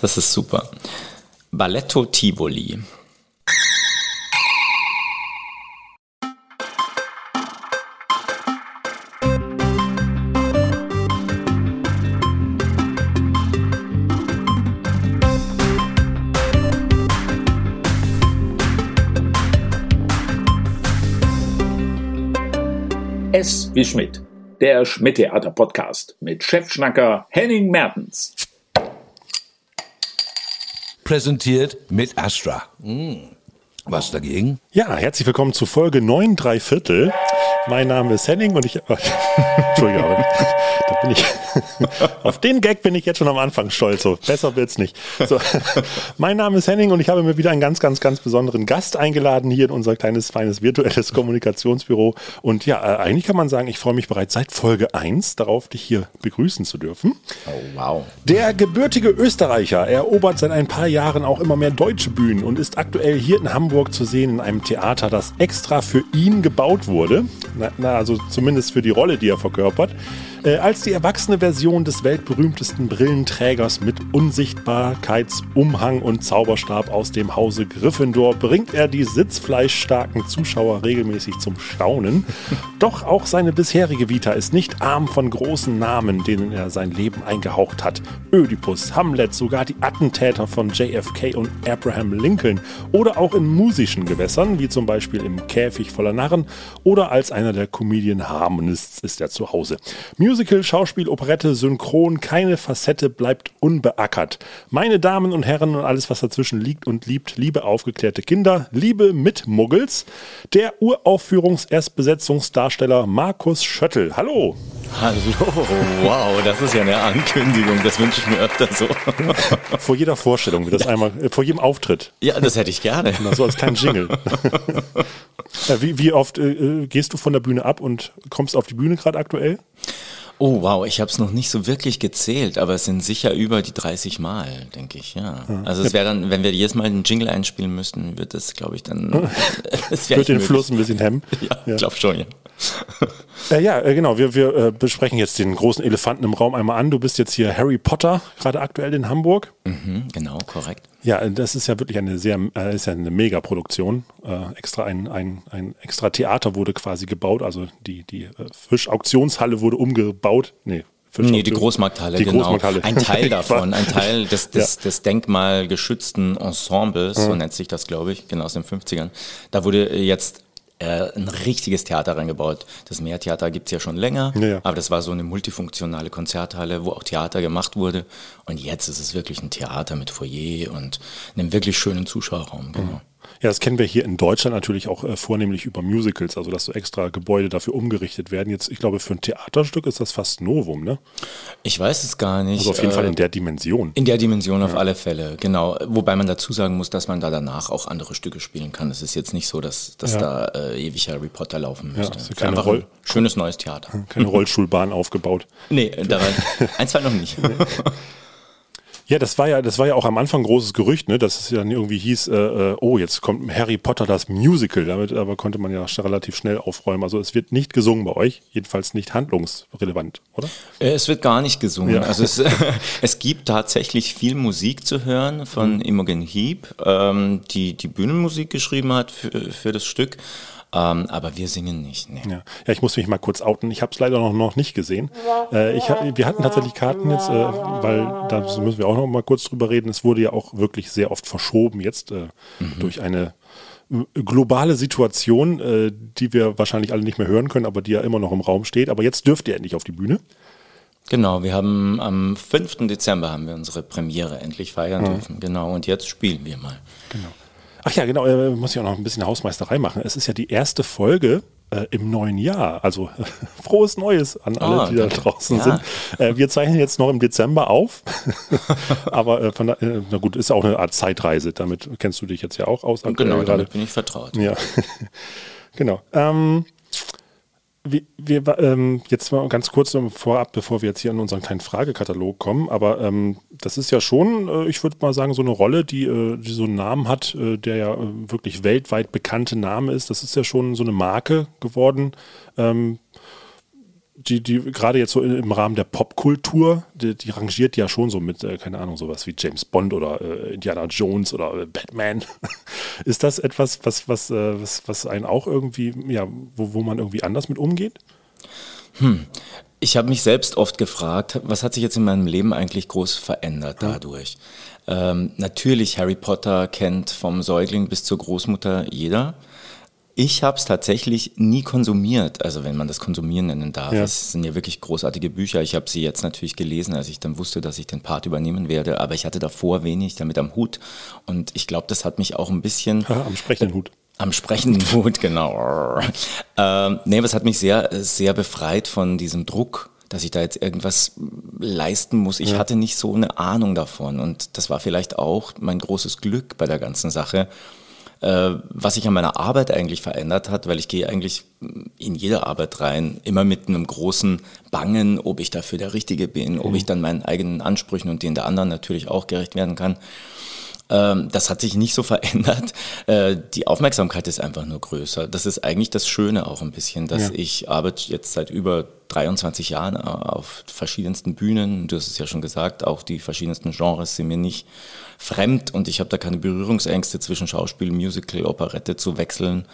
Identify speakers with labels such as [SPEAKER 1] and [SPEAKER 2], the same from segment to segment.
[SPEAKER 1] Das ist super. Balletto Tivoli.
[SPEAKER 2] S wie Schmidt, der Schmidt-Theater-Podcast mit Chefschnacker Henning Mertens.
[SPEAKER 3] Präsentiert mit Astra. Hm. Was dagegen?
[SPEAKER 4] Ja, herzlich willkommen zu Folge 9 3 Viertel. Mein Name ist Henning und ich. Entschuldigung, da bin ich. auf den Gag bin ich jetzt schon am Anfang stolz. So, besser wird's nicht. So, mein Name ist Henning und ich habe mir wieder einen ganz, ganz, ganz besonderen Gast eingeladen hier in unser kleines, feines virtuelles Kommunikationsbüro. Und ja, äh, eigentlich kann man sagen, ich freue mich bereits seit Folge 1 darauf, dich hier begrüßen zu dürfen.
[SPEAKER 1] Oh, wow.
[SPEAKER 4] Der gebürtige Österreicher erobert seit ein paar Jahren auch immer mehr deutsche Bühnen und ist aktuell hier in Hamburg zu sehen in einem Theater, das extra für ihn gebaut wurde na, na, also zumindest für die Rolle, die er verkörpert, äh, als die erwachsene Version des weltberühmtesten Brillenträgers mit Unsichtbarkeitsumhang und Zauberstab aus dem Hause Gryffindor bringt er die sitzfleischstarken Zuschauer regelmäßig zum Staunen. Doch auch seine bisherige Vita ist nicht arm von großen Namen, denen er sein Leben eingehaucht hat. Ödipus, Hamlet, sogar die Attentäter von JFK und Abraham Lincoln oder auch in musischen Gewässern, wie zum Beispiel im Käfig voller Narren oder als einer der Comedian Harmonists ist er zu Hause. Musical, Schauspiel, Operette, Synchron, keine Facette bleibt unbeackert. Meine Damen und Herren und alles, was dazwischen liegt und liebt, liebe aufgeklärte Kinder, liebe Mitmuggels, der Uraufführungs-Erstbesetzungsdarsteller Markus Schöttl. Hallo.
[SPEAKER 1] Hallo, wow, das ist ja eine Ankündigung, das wünsche ich mir öfter so.
[SPEAKER 4] vor jeder Vorstellung, wie das einmal, äh, vor jedem Auftritt.
[SPEAKER 1] Ja, das hätte ich gerne.
[SPEAKER 4] Na, so als kleinen Jingle. wie, wie oft äh, äh, gehst du von der Bühne ab und kommst auf die Bühne gerade aktuell?
[SPEAKER 1] Oh wow, ich habe es noch nicht so wirklich gezählt, aber es sind sicher über die 30 Mal, denke ich, ja. Also es wäre dann, wenn wir jedes Mal einen Jingle einspielen müssten, wird das, glaube ich, dann...
[SPEAKER 4] Es wird den möglich. Fluss ein bisschen hemmen.
[SPEAKER 1] Ja, ja. ich glaube schon, ja.
[SPEAKER 4] Äh, ja, äh, genau. Wir, wir äh, besprechen jetzt den großen Elefanten im Raum einmal an. Du bist jetzt hier Harry Potter, gerade aktuell in Hamburg.
[SPEAKER 1] Mhm, genau, korrekt.
[SPEAKER 4] Ja, das ist ja wirklich eine sehr, äh, ist ja eine Megaproduktion. Äh, extra ein, ein, ein extra Theater wurde quasi gebaut. Also die, die äh, Fischauktionshalle wurde umgebaut. Nee,
[SPEAKER 1] Nee, die Großmarkthalle,
[SPEAKER 4] die
[SPEAKER 1] genau.
[SPEAKER 4] Großmarkthalle.
[SPEAKER 1] Ein Teil davon, ein Teil des, des, ja. des denkmalgeschützten Ensembles, so nennt sich das, glaube ich, genau aus den 50ern. Da wurde jetzt äh, ein richtiges Theater reingebaut. Das Meertheater gibt es ja schon länger,
[SPEAKER 4] ja,
[SPEAKER 1] aber das war so eine multifunktionale Konzerthalle, wo auch Theater gemacht wurde. Und jetzt ist es wirklich ein Theater mit Foyer und einem wirklich schönen Zuschauerraum. Genau.
[SPEAKER 4] Ja, das kennen wir hier in Deutschland natürlich auch äh, vornehmlich über Musicals, also dass so extra Gebäude dafür umgerichtet werden. Jetzt, ich glaube, für ein Theaterstück ist das fast Novum, ne?
[SPEAKER 1] Ich weiß es gar nicht.
[SPEAKER 4] Also auf jeden äh, Fall in der Dimension.
[SPEAKER 1] In der Dimension ja. auf alle Fälle, genau. Wobei man dazu sagen muss, dass man da danach auch andere Stücke spielen kann. Es ist jetzt nicht so, dass, dass ja. da äh, ewig Harry Potter laufen müsste. Ja,
[SPEAKER 4] ist ja einfach Roll ein
[SPEAKER 1] schönes neues Theater.
[SPEAKER 4] Keine Rollschulbahn aufgebaut.
[SPEAKER 1] Nee, da war, ein, zwei noch nicht.
[SPEAKER 4] Ja, das war ja, das war ja auch am Anfang ein großes Gerücht, ne, dass es ja dann irgendwie hieß, äh, äh, oh, jetzt kommt Harry Potter das Musical. Damit aber konnte man ja relativ schnell aufräumen. Also es wird nicht gesungen bei euch, jedenfalls nicht handlungsrelevant, oder?
[SPEAKER 1] Äh, es wird gar nicht gesungen. Ja. Also es, es gibt tatsächlich viel Musik zu hören von mhm. Imogen Heap, ähm, die die Bühnenmusik geschrieben hat für, für das Stück. Ähm, aber wir singen nicht. Nee.
[SPEAKER 4] Ja. ja, ich muss mich mal kurz outen. Ich habe es leider noch, noch nicht gesehen. Äh, ich, wir hatten tatsächlich Karten jetzt, äh, weil da müssen wir auch noch mal kurz drüber reden. Es wurde ja auch wirklich sehr oft verschoben jetzt äh, mhm. durch eine äh, globale Situation, äh, die wir wahrscheinlich alle nicht mehr hören können, aber die ja immer noch im Raum steht. Aber jetzt dürft ihr endlich auf die Bühne.
[SPEAKER 1] Genau, wir haben am 5. Dezember haben wir unsere Premiere endlich feiern mhm. dürfen. Genau, und jetzt spielen wir mal.
[SPEAKER 4] Genau. Ach ja, genau, äh, muss ich auch noch ein bisschen Hausmeisterei machen. Es ist ja die erste Folge äh, im neuen Jahr. Also frohes Neues an alle, oh, die da draußen ja. sind. Äh, wir zeichnen jetzt noch im Dezember auf. Aber äh, von, äh, na gut, ist auch eine Art Zeitreise. Damit kennst du dich jetzt ja auch aus.
[SPEAKER 1] Genau, damit bin ich vertraut.
[SPEAKER 4] Ja, genau. Ähm, wir, wir ähm, jetzt mal ganz kurz vorab, bevor wir jetzt hier in unseren kleinen Fragekatalog kommen, aber ähm, das ist ja schon, äh, ich würde mal sagen, so eine Rolle, die, äh, die so einen Namen hat, äh, der ja äh, wirklich weltweit bekannte Name ist. Das ist ja schon so eine Marke geworden. Ähm, die, die gerade jetzt so im Rahmen der Popkultur, die, die rangiert ja schon so mit, äh, keine Ahnung, sowas wie James Bond oder äh, Indiana Jones oder äh, Batman. Ist das etwas, was, was, äh, was, was einen auch irgendwie, ja, wo, wo man irgendwie anders mit umgeht?
[SPEAKER 1] Hm. Ich habe mich selbst oft gefragt, was hat sich jetzt in meinem Leben eigentlich groß verändert dadurch? Ja. Ähm, natürlich, Harry Potter kennt vom Säugling bis zur Großmutter jeder. Ich habe es tatsächlich nie konsumiert, also wenn man das konsumieren nennen darf. Ja. Es sind ja wirklich großartige Bücher. Ich habe sie jetzt natürlich gelesen, als ich dann wusste, dass ich den Part übernehmen werde, aber ich hatte davor wenig damit am Hut. Und ich glaube, das hat mich auch ein bisschen...
[SPEAKER 4] Ja, am sprechenden Hut.
[SPEAKER 1] Am sprechenden Hut, genau. ähm, nee, aber es hat mich sehr, sehr befreit von diesem Druck, dass ich da jetzt irgendwas leisten muss. Ich ja. hatte nicht so eine Ahnung davon. Und das war vielleicht auch mein großes Glück bei der ganzen Sache, was sich an meiner Arbeit eigentlich verändert hat, weil ich gehe eigentlich in jede Arbeit rein, immer mit einem großen Bangen, ob ich dafür der Richtige bin, mhm. ob ich dann meinen eigenen Ansprüchen und denen der anderen natürlich auch gerecht werden kann. Ähm, das hat sich nicht so verändert. Äh, die Aufmerksamkeit ist einfach nur größer. Das ist eigentlich das Schöne auch ein bisschen, dass ja. ich arbeite jetzt seit über 23 Jahren äh, auf verschiedensten Bühnen. Du hast es ja schon gesagt, auch die verschiedensten Genres sind mir nicht fremd und ich habe da keine Berührungsängste zwischen Schauspiel, Musical, Operette zu wechseln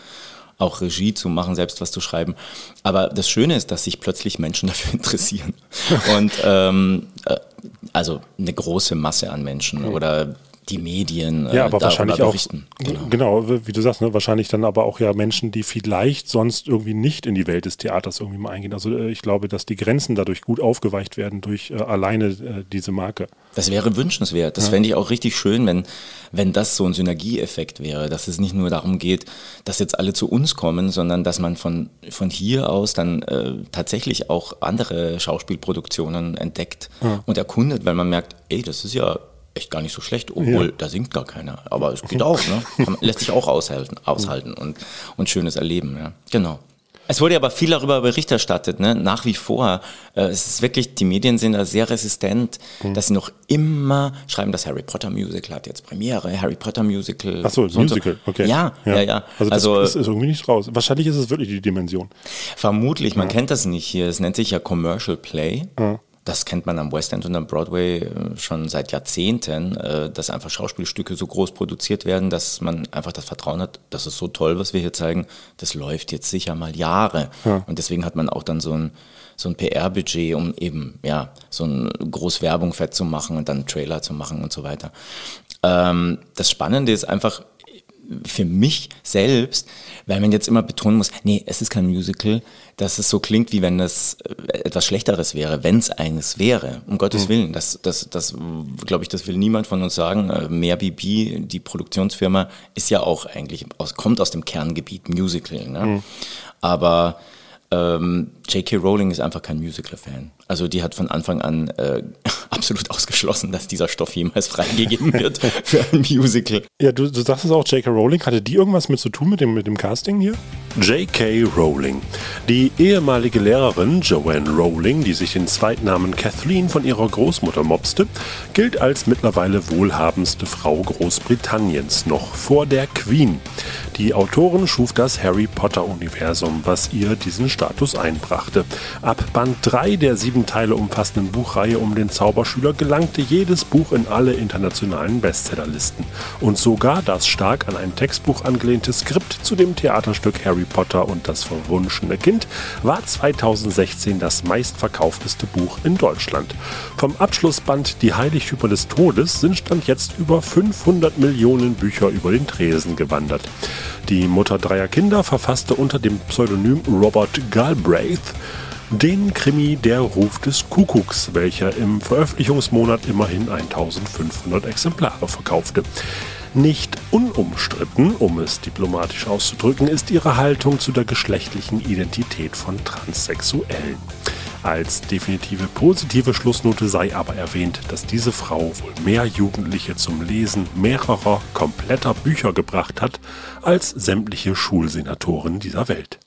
[SPEAKER 1] auch Regie zu machen, selbst was zu schreiben. Aber das Schöne ist, dass sich plötzlich Menschen dafür interessieren. Und ähm, äh, also eine große Masse an Menschen oder die Medien
[SPEAKER 4] ja, äh, aber wahrscheinlich auch, genau. genau. wie du sagst, ne, wahrscheinlich dann aber auch ja Menschen, die vielleicht sonst irgendwie nicht in die Welt des Theaters irgendwie mal eingehen. Also äh, ich glaube, dass die Grenzen dadurch gut aufgeweicht werden durch äh, alleine äh, diese Marke.
[SPEAKER 1] Das wäre wünschenswert. Das ja. fände ich auch richtig schön, wenn, wenn das so ein Synergieeffekt wäre, dass es nicht nur darum geht, dass jetzt alle zu uns kommen, sondern dass man von, von hier aus dann äh, tatsächlich auch andere Schauspielproduktionen entdeckt ja. und erkundet, weil man merkt, ey, das ist ja echt gar nicht so schlecht, obwohl ja. da singt gar keiner. Aber es geht auch, ne? Lässt sich auch aushalten, aushalten und, und schönes erleben, ja. Genau. Es wurde aber viel darüber Bericht erstattet, ne? nach wie vor. Äh, es ist wirklich, die Medien sind da sehr resistent, mhm. dass sie noch immer schreiben, das Harry Potter Musical hat jetzt Premiere, Harry Potter Musical.
[SPEAKER 4] Ach so, so Musical, so. okay.
[SPEAKER 1] Ja, ja, ja. ja.
[SPEAKER 4] Also, das, also das ist irgendwie nicht raus. Wahrscheinlich ist es wirklich die Dimension.
[SPEAKER 1] Vermutlich, man ja. kennt das nicht hier. Es nennt sich ja Commercial Play. Ja. Das kennt man am West End und am Broadway äh, schon seit Jahrzehnten, äh, dass einfach Schauspielstücke so groß produziert werden, dass man einfach das Vertrauen hat, das ist so toll, was wir hier zeigen, das läuft jetzt sicher mal Jahre. Ja. Und deswegen hat man auch dann so ein, so ein PR-Budget, um eben ja so eine Großwerbung fett zu machen und dann einen Trailer zu machen und so weiter. Ähm, das Spannende ist einfach, für mich selbst, weil man jetzt immer betonen muss, nee, es ist kein Musical, dass es so klingt, wie wenn es äh, etwas Schlechteres wäre, wenn es eines wäre. Um Gottes mhm. Willen, das, das, das glaube ich, das will niemand von uns sagen. Äh, Mehr BB, die Produktionsfirma, ist ja auch eigentlich, aus, kommt aus dem Kerngebiet Musical. Ne? Mhm. Aber ähm, J.K. Rowling ist einfach kein Musical-Fan. Also die hat von Anfang an äh, absolut ausgeschlossen, dass dieser Stoff jemals freigegeben wird für ein Musical.
[SPEAKER 4] Ja, du, du sagst es auch, J.K. Rowling, hatte die irgendwas mit zu tun mit dem, mit dem Casting hier? J.K. Rowling. Die ehemalige Lehrerin Joanne Rowling, die sich den Zweitnamen Kathleen von ihrer Großmutter mobste, gilt als mittlerweile wohlhabendste Frau Großbritanniens, noch vor der Queen. Die Autorin schuf das Harry Potter-Universum, was ihr diesen Status einbrachte. Ab Band 3 der sieben Teile umfassenden Buchreihe um den Zauberschüler gelangte jedes Buch in alle internationalen Bestsellerlisten. Und sogar das stark an ein Textbuch angelehnte Skript zu dem Theaterstück Harry Potter und das verwunschene Kind war 2016 das meistverkaufteste Buch in Deutschland. Vom Abschlussband Die Heiligtümer des Todes sind stand jetzt über 500 Millionen Bücher über den Tresen gewandert. Die Mutter dreier Kinder verfasste unter dem Pseudonym Robert Galbraith den Krimi Der Ruf des Kuckucks, welcher im Veröffentlichungsmonat immerhin 1500 Exemplare verkaufte. Nicht unumstritten, um es diplomatisch auszudrücken, ist ihre Haltung zu der geschlechtlichen Identität von Transsexuellen. Als definitive positive Schlussnote sei aber erwähnt, dass diese Frau wohl mehr Jugendliche zum Lesen mehrerer kompletter Bücher gebracht hat als sämtliche Schulsenatoren dieser Welt.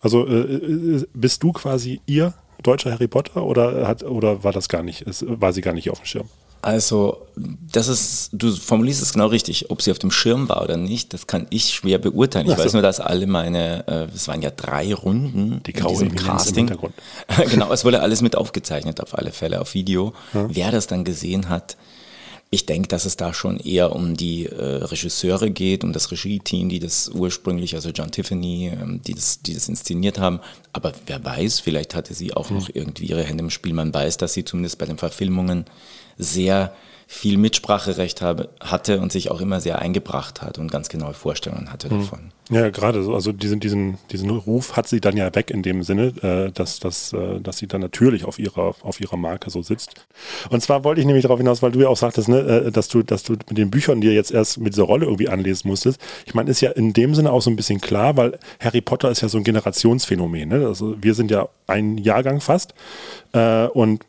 [SPEAKER 4] Also äh, äh bist du quasi ihr deutscher Harry Potter oder hat oder war das gar nicht, war sie gar nicht auf dem Schirm?
[SPEAKER 1] Also, das ist, du formulierst es genau richtig. Ob sie auf dem Schirm war oder nicht, das kann ich schwer beurteilen. Ich
[SPEAKER 4] so.
[SPEAKER 1] weiß nur, dass alle meine, äh, es waren ja drei Runden
[SPEAKER 4] Die
[SPEAKER 1] in diesem
[SPEAKER 4] im
[SPEAKER 1] Casting.
[SPEAKER 4] Hintergrund.
[SPEAKER 1] genau, es wurde alles mit aufgezeichnet, auf alle Fälle, auf Video. Wer das dann gesehen hat, ich denke, dass es da schon eher um die äh, Regisseure geht, um das Regie-Team, die das ursprünglich, also John Tiffany, ähm, die, das, die das inszeniert haben. Aber wer weiß, vielleicht hatte sie auch noch irgendwie ihre Hände im Spiel. Man weiß, dass sie zumindest bei den Verfilmungen sehr viel Mitspracherecht habe, hatte und sich auch immer sehr eingebracht hat und ganz genaue Vorstellungen hatte davon.
[SPEAKER 4] Ja, gerade so. Also diesen, diesen, diesen Ruf hat sie dann ja weg in dem Sinne, äh, dass, dass, äh, dass sie dann natürlich auf ihrer, auf ihrer Marke so sitzt. Und zwar wollte ich nämlich darauf hinaus, weil du ja auch sagtest, ne, äh, dass du, dass du mit den Büchern dir jetzt erst mit dieser Rolle irgendwie anlesen musstest. Ich meine, ist ja in dem Sinne auch so ein bisschen klar, weil Harry Potter ist ja so ein Generationsphänomen. Ne? Also wir sind ja ein Jahrgang fast. Äh, und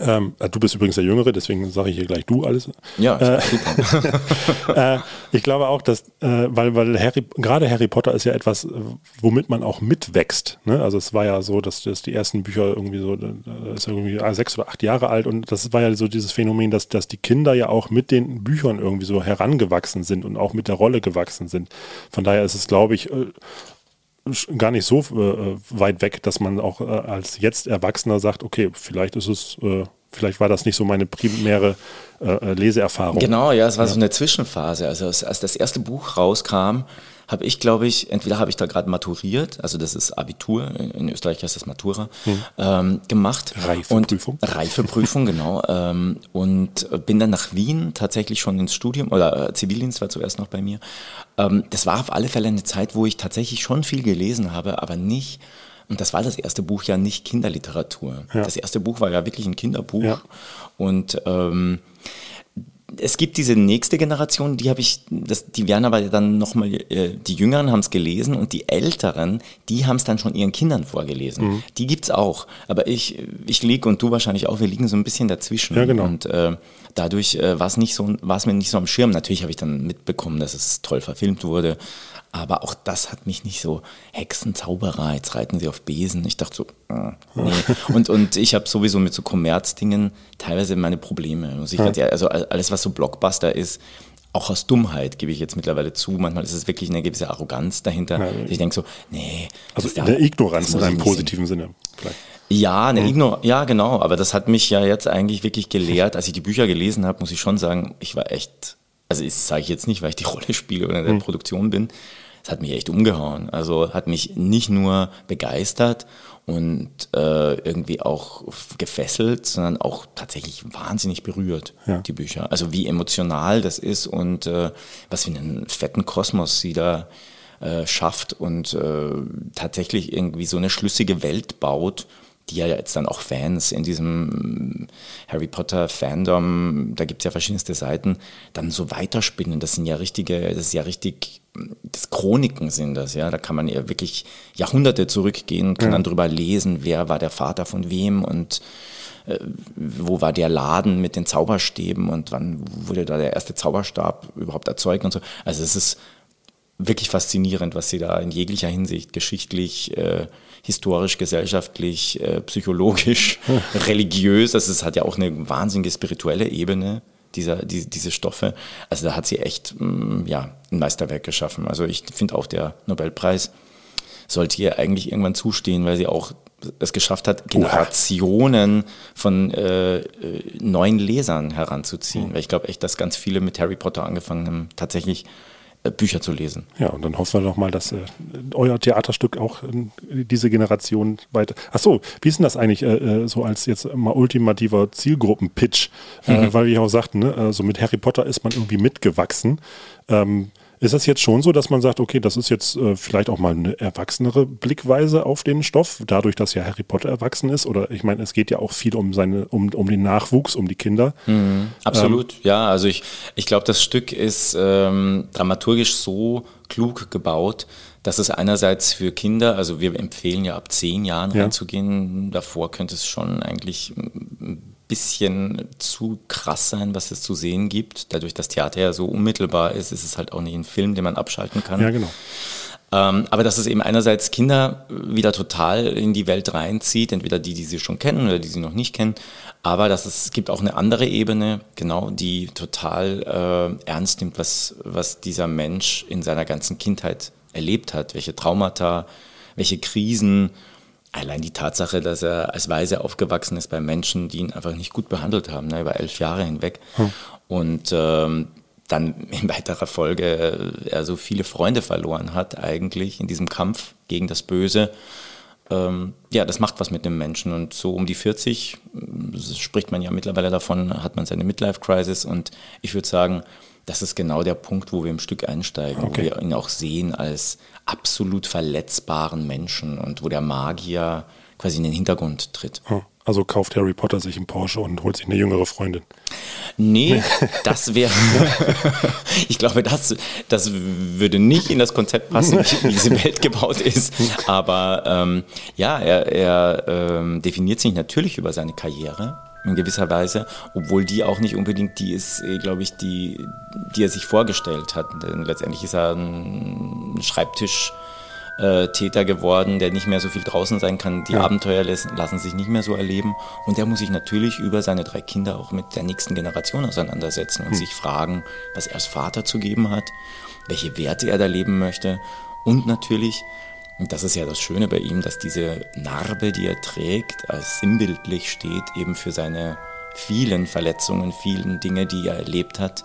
[SPEAKER 4] ähm, äh, du bist übrigens der Jüngere, deswegen sage ich hier gleich du alles.
[SPEAKER 1] Ja,
[SPEAKER 4] Äh, äh, ich glaube auch, dass, äh, weil, weil Harry, gerade Harry Potter ist ja etwas, äh, womit man auch mitwächst. Ne? Also es war ja so, dass, dass die ersten Bücher irgendwie so, äh, ist irgendwie ah, sechs oder acht Jahre alt und das war ja so dieses Phänomen, dass, dass die Kinder ja auch mit den Büchern irgendwie so herangewachsen sind und auch mit der Rolle gewachsen sind. Von daher ist es, glaube ich, äh, gar nicht so äh, weit weg, dass man auch äh, als jetzt Erwachsener sagt, okay, vielleicht ist es, äh, vielleicht war das nicht so meine primäre äh, äh, Leseerfahrung.
[SPEAKER 1] Genau, ja, es war so eine Zwischenphase. Also als, als das erste Buch rauskam, habe ich, glaube ich, entweder habe ich da gerade maturiert, also das ist Abitur, in Österreich heißt das Matura, ähm, gemacht.
[SPEAKER 4] Reifeprüfung.
[SPEAKER 1] Und, Reifeprüfung, genau. Ähm, und bin dann nach Wien tatsächlich schon ins Studium, oder äh, Zivildienst war zuerst noch bei mir. Ähm, das war auf alle Fälle eine Zeit, wo ich tatsächlich schon viel gelesen habe, aber nicht und das war das erste Buch ja nicht Kinderliteratur.
[SPEAKER 4] Ja.
[SPEAKER 1] Das erste Buch war ja wirklich ein Kinderbuch.
[SPEAKER 4] Ja.
[SPEAKER 1] Und ähm, es gibt diese nächste Generation, die habe ich, das, die werden aber dann nochmal, äh, die Jüngeren haben es gelesen und die Älteren, die haben es dann schon ihren Kindern vorgelesen.
[SPEAKER 4] Mhm.
[SPEAKER 1] Die gibt's auch. Aber ich, ich lieg und du wahrscheinlich auch, wir liegen so ein bisschen dazwischen.
[SPEAKER 4] Ja, genau.
[SPEAKER 1] Und äh, dadurch äh, war es nicht so, war es mir nicht so am Schirm. Natürlich habe ich dann mitbekommen, dass es toll verfilmt wurde. Aber auch das hat mich nicht so Hexen, Zauberer, jetzt reiten sie auf Besen. Ich dachte so, äh, nee. Und, und ich habe sowieso mit so Kommerzdingen teilweise meine Probleme. Muss ich ganz ehrlich, also alles, was so Blockbuster ist, auch aus Dummheit gebe ich jetzt mittlerweile zu. Manchmal ist es wirklich eine gewisse Arroganz dahinter. ich denke so, nee.
[SPEAKER 4] Also in der Ignoranz in einem positiven Sinne. Vielleicht.
[SPEAKER 1] Ja, eine Igno ja, genau. Aber das hat mich ja jetzt eigentlich wirklich gelehrt. Als ich die Bücher gelesen habe, muss ich schon sagen, ich war echt, also das sage ich jetzt nicht, weil ich die Rolle spiele oder in der Produktion bin. Es hat mich echt umgehauen. Also hat mich nicht nur begeistert und äh, irgendwie auch gefesselt, sondern auch tatsächlich wahnsinnig berührt,
[SPEAKER 4] Ja.
[SPEAKER 1] die Bücher. Also wie emotional das ist und äh, was für einen fetten Kosmos sie da äh, schafft und äh, tatsächlich irgendwie so eine schlüssige Welt baut, die ja jetzt dann auch Fans in diesem Harry Potter Fandom, da gibt es ja verschiedenste Seiten, dann so weiterspinnen. Das sind ja richtige, das ist ja richtig, das Chroniken sind das, ja. Da kann man ja wirklich Jahrhunderte zurückgehen, kann dann drüber lesen, wer war der Vater von wem und äh, wo war der Laden mit den Zauberstäben und wann wurde da der erste Zauberstab überhaupt erzeugt und so. Also es ist wirklich faszinierend, was sie da in jeglicher Hinsicht geschichtlich, äh, historisch, gesellschaftlich, äh, psychologisch, religiös, also es hat ja auch eine wahnsinnige spirituelle Ebene, dieser, die, diese Stoffe. Also da hat sie echt mh, ja, ein Meisterwerk geschaffen. Also ich finde auch der Nobelpreis sollte ihr eigentlich irgendwann zustehen, weil sie auch es geschafft hat, Generationen von äh, äh, neuen Lesern heranzuziehen. Weil ich glaube echt, dass ganz viele mit Harry Potter angefangen haben, tatsächlich Bücher zu lesen.
[SPEAKER 4] Ja, und dann hoffen wir doch mal, dass äh, euer Theaterstück auch in diese Generation weiter. Ach so, wie ist denn das eigentlich äh, äh, so als jetzt mal ultimativer Zielgruppenpitch? Äh, weil wir auch sagten, ne, äh, so mit Harry Potter ist man irgendwie mitgewachsen. Ähm, ist das jetzt schon so, dass man sagt, okay, das ist jetzt äh, vielleicht auch mal eine erwachsenere Blickweise auf den Stoff, dadurch, dass ja Harry Potter erwachsen ist? Oder ich meine, es geht ja auch viel um seine, um, um den Nachwuchs, um die Kinder.
[SPEAKER 1] Absolut, ja. Also ich, ich glaube, das Stück ist ähm, dramaturgisch so klug gebaut, dass es einerseits für Kinder, also wir empfehlen ja ab zehn Jahren
[SPEAKER 4] Ja.
[SPEAKER 1] reinzugehen, davor könnte es schon eigentlich bisschen zu krass sein, was es zu sehen gibt. Dadurch, dass Theater ja so unmittelbar ist, ist es halt auch nicht ein Film, den man abschalten kann.
[SPEAKER 4] Ja, genau.
[SPEAKER 1] Ähm, aber dass es eben einerseits Kinder wieder total in die Welt reinzieht, entweder die, die sie schon kennen oder die sie noch nicht kennen, aber dass es, gibt auch eine andere Ebene, genau, die total äh, ernst nimmt, was, was dieser Mensch in seiner ganzen Kindheit erlebt hat, welche Traumata, welche Krisen, allein die Tatsache, dass er als Weise aufgewachsen ist bei Menschen, die ihn einfach nicht gut behandelt haben, ne, über elf Jahre hinweg. Hm. Und ähm, dann in weiterer Folge äh, er so viele Freunde verloren hat, eigentlich in diesem Kampf gegen das Böse. Ähm, ja, das macht was mit dem Menschen. Und so um die 40 äh, spricht man ja mittlerweile davon, hat man seine Midlife-Crisis. Und ich würde sagen, das ist genau der Punkt, wo wir im Stück einsteigen, okay. wo wir ihn auch sehen als absolut verletzbaren Menschen und wo der Magier quasi in den Hintergrund tritt.
[SPEAKER 4] Also kauft Harry Potter sich einen Porsche und holt sich eine jüngere Freundin.
[SPEAKER 1] Nee, das wäre. ich glaube, das, das würde nicht in das Konzept passen, wie diese Welt gebaut ist. Aber ähm, ja, er, er ähm, definiert sich natürlich über seine Karriere in gewisser Weise, obwohl die auch nicht unbedingt die ist, äh, glaube ich, die, die er sich vorgestellt hat. Denn letztendlich ist er ein Schreibtisch. Täter geworden, der nicht mehr so viel draußen sein kann. Die ja. Abenteuer lassen sich nicht mehr so erleben. Und der muss sich natürlich über seine drei Kinder auch mit der nächsten Generation auseinandersetzen und hm. sich fragen, was er als Vater zu geben hat, welche Werte er da leben möchte und natürlich, und das ist ja das Schöne bei ihm, dass diese Narbe, die er trägt, als sinnbildlich steht, eben für seine vielen Verletzungen, vielen Dinge, die er erlebt hat.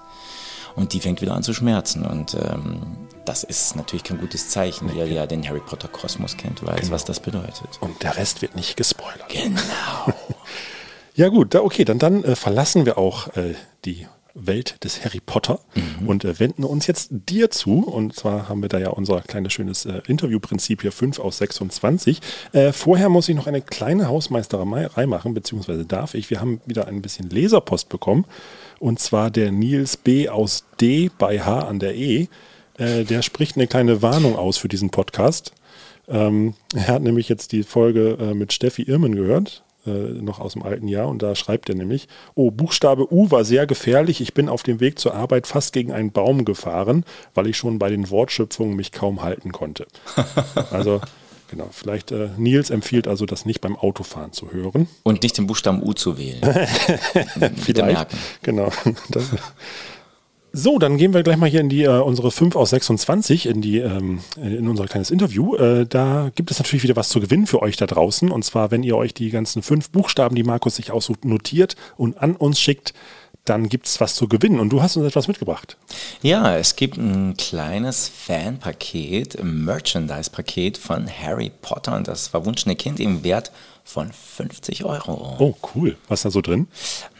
[SPEAKER 1] Und die fängt wieder an zu schmerzen. Und ähm, das ist natürlich kein gutes Zeichen. Nee. Wer ja den Harry Potter Kosmos kennt, weiß, genau. was das bedeutet.
[SPEAKER 4] Und der Rest wird nicht gespoilert.
[SPEAKER 1] Genau.
[SPEAKER 4] ja gut, okay, dann, dann äh, verlassen wir auch äh, die Welt des Harry Potter mhm. und äh, wenden uns jetzt dir zu. Und zwar haben wir da ja unser kleines schönes äh, Interviewprinzip hier 5 aus 26. Äh, vorher muss ich noch eine kleine Hausmeisterei machen, beziehungsweise darf ich. Wir haben wieder ein bisschen Leserpost bekommen. Und zwar der Nils B. aus D bei H an der E. Äh, der spricht eine kleine Warnung aus für diesen Podcast. Ähm, er hat nämlich jetzt die Folge äh, mit Steffi Irmen gehört äh, noch aus dem alten Jahr und da schreibt er nämlich, oh, Buchstabe U war sehr gefährlich, ich bin auf dem Weg zur Arbeit fast gegen einen Baum gefahren, weil ich schon bei den Wortschöpfungen mich kaum halten konnte. also Genau, vielleicht äh, Nils empfiehlt also, das nicht beim Autofahren zu hören.
[SPEAKER 1] Und nicht den Buchstaben U zu wählen.
[SPEAKER 4] Merken. Genau. Das, so, dann gehen wir gleich mal hier in die äh, unsere 5 aus 26, in, die, ähm, in unser kleines Interview. Äh, da gibt es natürlich wieder was zu gewinnen für euch da draußen. Und zwar, wenn ihr euch die ganzen fünf Buchstaben, die Markus sich aussucht, notiert und an uns schickt, dann gibt es was zu gewinnen. Und du hast uns etwas mitgebracht.
[SPEAKER 1] Ja, es gibt ein kleines Fanpaket, ein Merchandise-Paket von Harry Potter und das verwunschene Kind im Wert von 50 Euro.
[SPEAKER 4] Oh, cool. Was ist da so drin?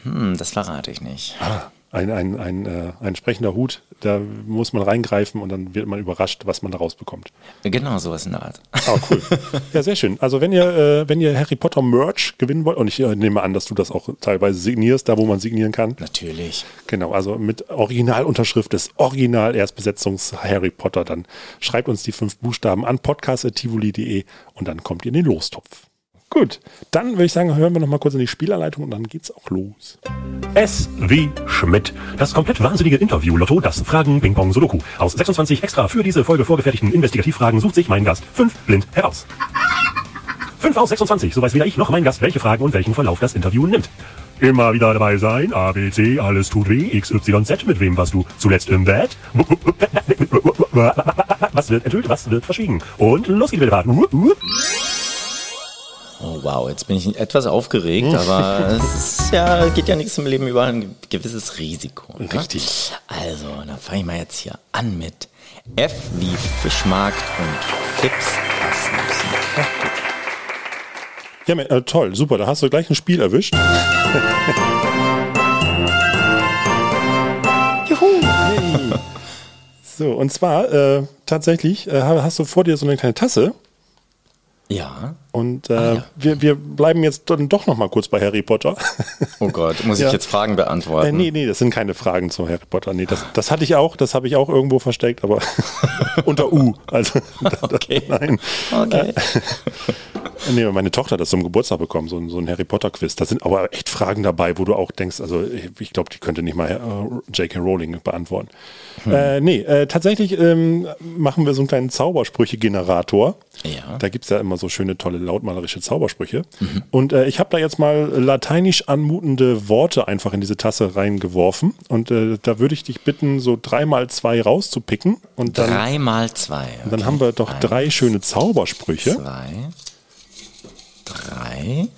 [SPEAKER 1] Hm, das verrate ich nicht.
[SPEAKER 4] Ah ein, ein, ein, äh, ein sprechender Hut, da muss man reingreifen und dann wird man überrascht, was man da rausbekommt.
[SPEAKER 1] Genau, sowas in der Art.
[SPEAKER 4] Ah, cool. Ja, sehr schön. Also wenn ihr, äh, wenn ihr Harry Potter Merch gewinnen wollt, und ich äh, nehme an, dass du das auch teilweise signierst, da wo man signieren kann.
[SPEAKER 1] Natürlich.
[SPEAKER 4] Genau, also mit Originalunterschrift des Original Erstbesetzungs Harry Potter, dann schreibt uns die fünf Buchstaben an podcast.tivoli.de und dann kommt ihr in den Lostopf. Gut, dann würde ich sagen, hören wir noch mal kurz in die Spielanleitung und dann geht's auch los.
[SPEAKER 5] S wie Schmidt. Das komplett wahnsinnige Interview-Lotto, das Fragen Ping Pong Sudoku. Aus 26 extra für diese Folge vorgefertigten Investigativfragen sucht sich mein Gast fünf blind heraus. 5 aus 26, so weiß weder ich noch mein Gast, welche Fragen und welchen Verlauf das Interview nimmt. Immer wieder dabei sein, A, B, C, alles tut weh, X, Y, Z, mit wem warst du zuletzt im Bett? Was wird enthüllt, was wird verschwiegen? Und los geht's wieder.
[SPEAKER 1] Oh wow, jetzt bin ich etwas aufgeregt, aber es ist ja, geht ja nichts im Leben über ein gewisses Risiko.
[SPEAKER 4] Ne? Richtig.
[SPEAKER 1] Also, dann fange ich mal jetzt hier an mit F wie Fischmarkt und Fips.
[SPEAKER 4] Ja, äh, toll, super, da hast du gleich ein Spiel erwischt. Juhu! Hey. So, und zwar äh, tatsächlich äh, hast du vor dir so eine kleine Tasse
[SPEAKER 1] Ja.
[SPEAKER 4] Und äh, wir, wir bleiben jetzt dann doch noch mal kurz bei Harry Potter.
[SPEAKER 1] Oh Gott, muss ich
[SPEAKER 4] Ja.
[SPEAKER 1] jetzt Fragen beantworten?
[SPEAKER 4] Äh, nee, nee, das sind keine Fragen zu Harry Potter. Nee, das, das hatte ich auch, das habe ich auch irgendwo versteckt, aber unter U. Also
[SPEAKER 1] Okay.
[SPEAKER 4] nein.
[SPEAKER 1] Okay.
[SPEAKER 4] Nee, meine Tochter hat das zum Geburtstag bekommen, so, ein- so ein Harry Potter-Quiz. Da sind aber echt Fragen dabei, wo du auch denkst, also ich glaube, die könnte nicht mal äh, J.K. Rowling beantworten. Äh, nee, äh, tatsächlich ähm, machen wir so einen kleinen Zaubersprüche-Generator.
[SPEAKER 1] Ja.
[SPEAKER 4] Da gibt es ja immer so schöne, tolle, lautmalerische Zaubersprüche. Und äh, ich habe da jetzt mal lateinisch anmutende Worte einfach in diese Tasse reingeworfen. Und äh, da würde ich dich bitten, so dreimal zwei rauszupicken. Und dann,
[SPEAKER 1] Drei mal zwei.
[SPEAKER 4] dann
[SPEAKER 1] okay.
[SPEAKER 4] haben wir doch
[SPEAKER 1] Eins,
[SPEAKER 4] drei schöne Zaubersprüche.
[SPEAKER 1] Zwei. Drei.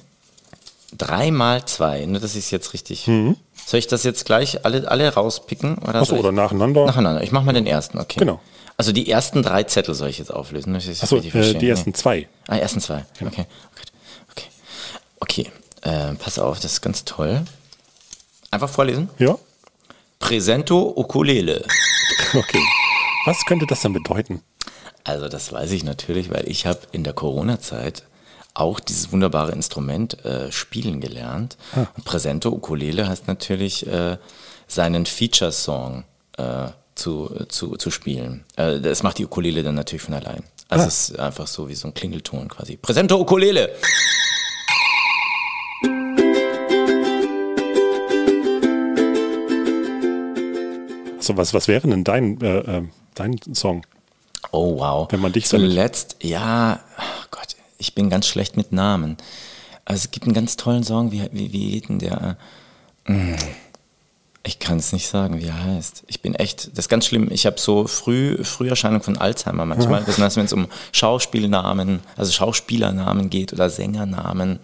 [SPEAKER 1] Drei mal zwei. Nur, dass ich es jetzt richtig. Soll ich das jetzt gleich alle, alle rauspicken? Oder
[SPEAKER 4] Mhm. Achso,
[SPEAKER 1] ich-
[SPEAKER 4] oder nacheinander.
[SPEAKER 1] Nacheinander. Ich mache mal den ersten, okay.
[SPEAKER 4] Genau.
[SPEAKER 1] Also die ersten drei Zettel soll ich jetzt auflösen. ich
[SPEAKER 4] Achso, äh, die ersten
[SPEAKER 1] Nee.
[SPEAKER 4] zwei.
[SPEAKER 1] Ah, die ersten zwei. Okay. Okay. Okay. Okay. Äh, pass auf, das ist ganz toll. Einfach vorlesen.
[SPEAKER 4] Ja?
[SPEAKER 1] Presento Ukulele.
[SPEAKER 4] Okay. Was könnte das denn bedeuten?
[SPEAKER 1] Also das weiß ich natürlich, weil ich habe in der Corona-Zeit auch dieses wunderbare Instrument äh, spielen gelernt. Und Presento Ukulele heißt natürlich äh, seinen Feature-Song äh, zu, zu, zu spielen. Äh, das macht die Ukulele dann natürlich von allein. Also es ist einfach so wie so ein Klingelton quasi. Presento Ukulele!
[SPEAKER 4] So, was, was wäre denn dein, äh, äh, dein Song?
[SPEAKER 1] Oh wow.
[SPEAKER 4] Wenn man dich
[SPEAKER 1] Zuletzt, ja, ach Gott, ich bin ganz schlecht mit Namen. Also es gibt einen ganz tollen Song, wie, wie, wie geht denn der? Hm, Ich kann es nicht sagen, wie er heißt. Ich bin echt, das ist ganz schlimm. Ich habe so Früh, Früherscheinung von Alzheimer manchmal, besonders wenn es um Schauspielnamen, also Schauspielernamen geht oder Sängernamen.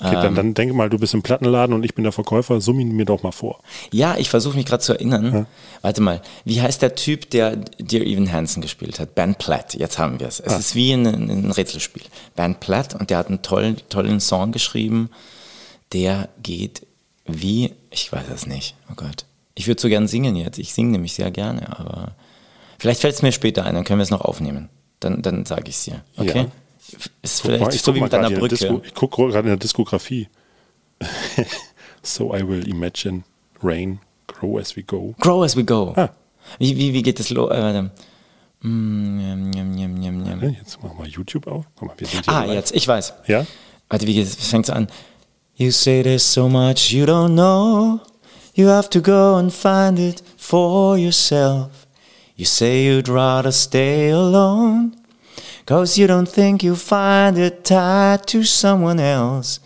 [SPEAKER 4] Okay,
[SPEAKER 1] Ähm.
[SPEAKER 4] dann, dann denke mal, du bist im Plattenladen und ich bin der Verkäufer. Summ ihn mir doch mal vor.
[SPEAKER 1] Ja, ich versuche mich gerade zu erinnern. Warte mal, wie heißt der Typ, der Dear Evan Hansen gespielt hat? Ben Platt, jetzt haben wir es. Es ist wie ein, ein Rätselspiel. Ben Platt und der hat einen tollen, tollen Song geschrieben, der geht wie, ich weiß es nicht, oh Gott. Ich würde so gern singen jetzt, ich singe nämlich sehr gerne, aber vielleicht fällt es mir später ein, dann können wir es noch aufnehmen. Dann, dann sage ich es dir, okay?
[SPEAKER 4] Ja.
[SPEAKER 1] Ist vielleicht
[SPEAKER 4] mal, ich
[SPEAKER 1] so wie mit deiner Brücke.
[SPEAKER 4] Disco, ich gucke gerade in der Diskografie. so I will imagine rain grow as we go.
[SPEAKER 1] Grow as we go.
[SPEAKER 4] Ah.
[SPEAKER 1] Wie, wie, wie geht es los? Äh. Mm,
[SPEAKER 4] Jetzt machen wir YouTube auf. Guck mal, wir sind hier
[SPEAKER 1] Ah,
[SPEAKER 4] live.
[SPEAKER 1] jetzt, ich weiß.
[SPEAKER 4] Ja?
[SPEAKER 1] Warte, wie geht's? Fängt's an? You say there's so much you don't know. You have to go and find it for yourself. You say you'd rather stay alone. Cause you don't think you find it tied to someone else.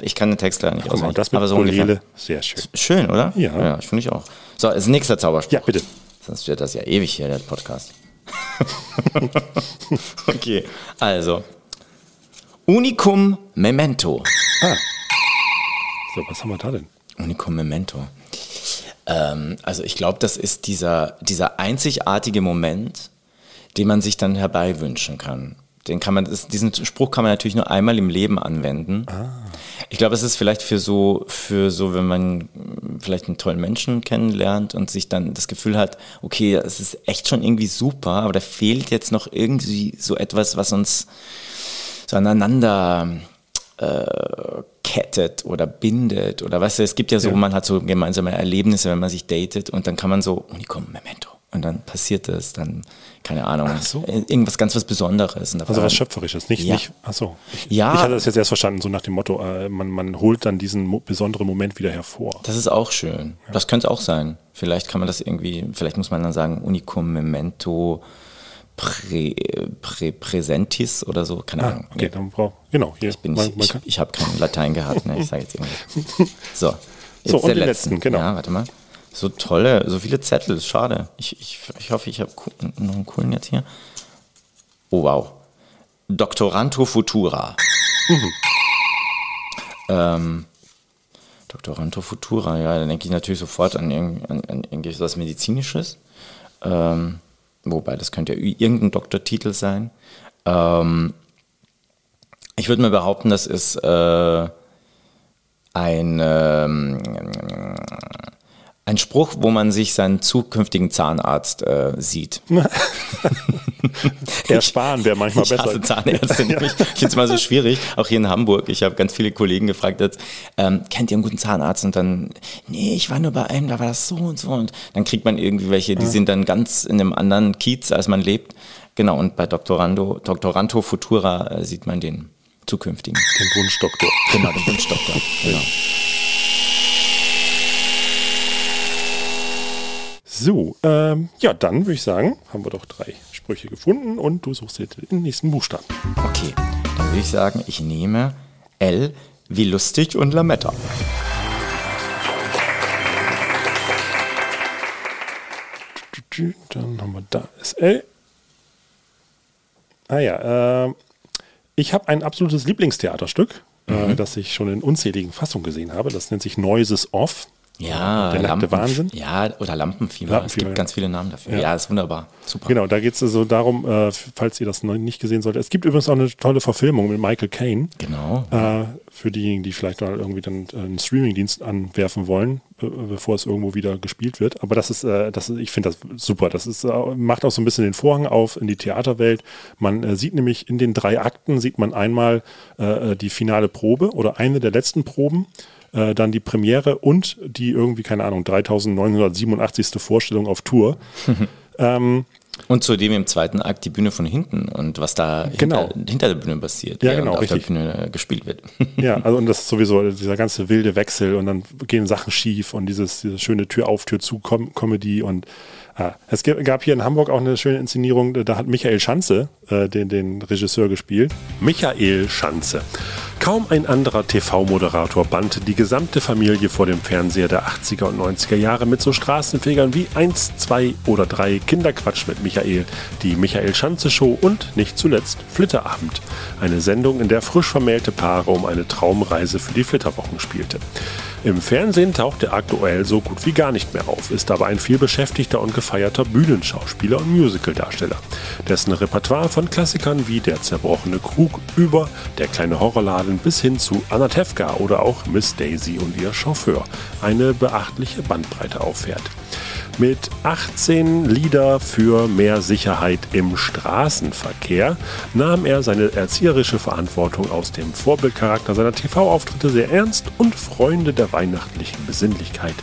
[SPEAKER 1] Ich kann den Text leider nicht Ach,
[SPEAKER 4] das
[SPEAKER 1] aber so Polele.
[SPEAKER 4] ungefähr. Sehr schön.
[SPEAKER 1] Schön, oder?
[SPEAKER 4] Ja.
[SPEAKER 1] Ja, finde ich auch. So, als nächster Zauberspruch.
[SPEAKER 4] Ja, bitte.
[SPEAKER 1] Sonst wird das ja ewig hier, der Podcast. okay, also. Unicum Memento.
[SPEAKER 4] So, was haben wir da denn?
[SPEAKER 1] Unicum Memento. Ähm, also ich glaube, das ist dieser, dieser einzigartige Moment, den man sich dann herbeiwünschen kann. Den kann man, das, diesen Spruch kann man natürlich nur einmal im Leben anwenden. Ich glaube, es ist vielleicht für so, für so, wenn man vielleicht einen tollen Menschen kennenlernt und sich dann das Gefühl hat, okay, es ist echt schon irgendwie super, aber da fehlt jetzt noch irgendwie so etwas, was uns so aneinander äh, kettet oder bindet oder weißt du, es gibt ja so,
[SPEAKER 4] Ja.
[SPEAKER 1] man hat so gemeinsame Erlebnisse, wenn man sich datet und dann kann man so, Unicum, Memento. Und dann passiert das, dann, keine Ahnung,
[SPEAKER 4] so.
[SPEAKER 1] irgendwas ganz was Besonderes.
[SPEAKER 4] Also was Schöpferisches, nicht,
[SPEAKER 1] Ja.
[SPEAKER 4] nicht, achso. Ich,
[SPEAKER 1] Ja.
[SPEAKER 4] ich hatte das jetzt erst verstanden, so nach dem Motto, äh, man, man holt dann diesen mo besonderen Moment wieder hervor.
[SPEAKER 1] Das ist auch schön. Das könnte auch sein. Vielleicht kann man das irgendwie, vielleicht muss man dann sagen, Unicum Memento Prä, Prä, Präsentis oder so, keine
[SPEAKER 4] Ah,
[SPEAKER 1] Ahnung.
[SPEAKER 4] okay, dann braucht, genau, hier.
[SPEAKER 1] bin
[SPEAKER 4] man,
[SPEAKER 1] ich,
[SPEAKER 4] man
[SPEAKER 1] ich,
[SPEAKER 4] kann,
[SPEAKER 1] ich habe kein Latein gehabt, ne? ich sage jetzt irgendwas. So, jetzt
[SPEAKER 4] So, und
[SPEAKER 1] der
[SPEAKER 4] den
[SPEAKER 1] letzten.
[SPEAKER 4] letzten, genau.
[SPEAKER 1] Ja, warte mal. So tolle, so viele Zettel, schade. Ich, ich, ich hoffe, ich habe noch einen coolen jetzt hier. Oh, wow. Doctoranto Futura.
[SPEAKER 4] Mhm.
[SPEAKER 1] ähm, Doctoranto Futura, ja, da denke ich natürlich sofort an, irgend, an, an irgendwas Medizinisches. Ähm, wobei, das könnte ja irgendein Doktortitel sein. Ähm, ich würde mal behaupten, das ist äh, ein, ähm, Ein Spruch, wo man sich seinen zukünftigen Zahnarzt äh, sieht.
[SPEAKER 4] Der Spahn wäre manchmal
[SPEAKER 1] ich
[SPEAKER 4] besser.
[SPEAKER 1] hasse Zahnärzte nämlich. Ich finde es mal so schwierig, auch hier in Hamburg. Ich habe ganz viele Kollegen gefragt, jetzt, ähm, kennt ihr einen guten Zahnarzt? Und dann, nee, ich war nur bei einem, da war das so und so. Und dann kriegt man irgendwie welche, die sind dann ganz in einem anderen Kiez, als man lebt. Genau, und bei Doktorando, Doktoranto Futura äh, sieht man den zukünftigen.
[SPEAKER 4] Den Wunschdoktor.
[SPEAKER 1] Genau, den Wunschdoktor. Genau.
[SPEAKER 4] So, ähm, ja, dann würde ich sagen, haben wir doch drei Sprüche gefunden und du suchst jetzt den nächsten Buchstaben.
[SPEAKER 1] Okay, dann würde ich sagen, ich nehme L wie lustig und Lametta.
[SPEAKER 4] Dann haben wir da SL. Ah ja, äh, ich habe ein absolutes Lieblingstheaterstück, äh, das ich schon in unzähligen Fassungen gesehen habe. Das nennt sich Noises Off.
[SPEAKER 1] Ja,
[SPEAKER 4] Der nackte Wahnsinn?
[SPEAKER 1] Ja, oder Lampenfieber.
[SPEAKER 4] Lampenfieber,
[SPEAKER 1] es gibt ganz viele Namen dafür.
[SPEAKER 4] Ja.
[SPEAKER 1] Ja, ist wunderbar. Super.
[SPEAKER 4] Genau, da geht es so darum, äh, falls ihr das noch nicht gesehen solltet. Es gibt übrigens auch eine tolle Verfilmung mit Michael Caine.
[SPEAKER 1] Genau.
[SPEAKER 4] Äh, für diejenigen, die vielleicht mal irgendwie dann äh, einen Streamingdienst anwerfen wollen, be bevor es irgendwo wieder gespielt wird. Aber das ist, äh, das ist ich finde das super. Das ist, äh, macht auch so ein bisschen den Vorhang auf in die Theaterwelt. Man äh, sieht nämlich in den drei Akten sieht man einmal äh, die finale Probe oder eine der letzten Proben. Äh, dann die Premiere und die irgendwie, keine Ahnung, 3987. Vorstellung auf Tour. ähm,
[SPEAKER 1] Und zudem im zweiten Akt die Bühne von hinten und was da
[SPEAKER 4] Genau.
[SPEAKER 1] hinter, hinter der Bühne passiert,
[SPEAKER 4] Ja,
[SPEAKER 1] während
[SPEAKER 4] genau,
[SPEAKER 1] auf
[SPEAKER 4] richtig.
[SPEAKER 1] der Bühne gespielt wird.
[SPEAKER 4] Ja, also und das ist sowieso dieser ganze wilde Wechsel und dann gehen Sachen schief und dieses, diese schöne Tür auf, Tür zu Com Comedy und ah, es gab hier in Hamburg auch eine schöne Inszenierung, da hat Michael Schanze äh, den, den Regisseur gespielt. Michael Schanze. Kaum ein anderer TV-Moderator bannte die gesamte Familie vor dem Fernseher der 80er und 90er Jahre mit so Straßenfegern wie 1, 2 oder 3 Kinderquatsch mit Michael, die Michael Schanze Show und nicht zuletzt Flitterabend. Eine Sendung, in der frisch vermählte Paare um eine Traumreise für die Flitterwochen spielte. Im Fernsehen taucht er aktuell so gut wie gar nicht mehr auf, ist aber ein vielbeschäftigter und gefeierter Bühnenschauspieler und Musicaldarsteller, dessen Repertoire von Klassikern wie Der zerbrochene Krug über Der kleine Horrorladen bis hin zu Anatevka oder auch Miss Daisy und ihr Chauffeur eine beachtliche Bandbreite auffährt. Mit 18 Lieder für mehr Sicherheit im Straßenverkehr nahm er seine erzieherische Verantwortung aus dem Vorbildcharakter seiner TV-Auftritte sehr ernst und Freunde der weihnachtlichen Besinnlichkeit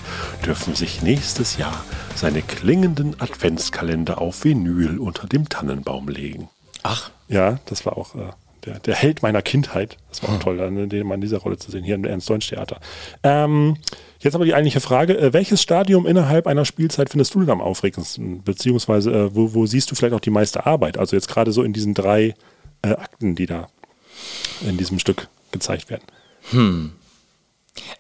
[SPEAKER 4] dürfen sich nächstes Jahr seine klingenden Adventskalender auf Vinyl unter dem Tannenbaum legen.
[SPEAKER 1] Ach,
[SPEAKER 4] Ja, das war auch äh, der, der Held meiner Kindheit. Das war auch toll, dann den mal in dieser Rolle zu sehen, hier im Ernst-Deutsch-Theater. Ähm, jetzt aber die eigentliche Frage: äh, Welches Stadium innerhalb einer Spielzeit findest du denn am aufregendsten? Beziehungsweise, äh, wo, wo siehst du vielleicht auch die meiste Arbeit? Also jetzt gerade so in diesen drei äh, Akten, die da in diesem Stück gezeigt werden.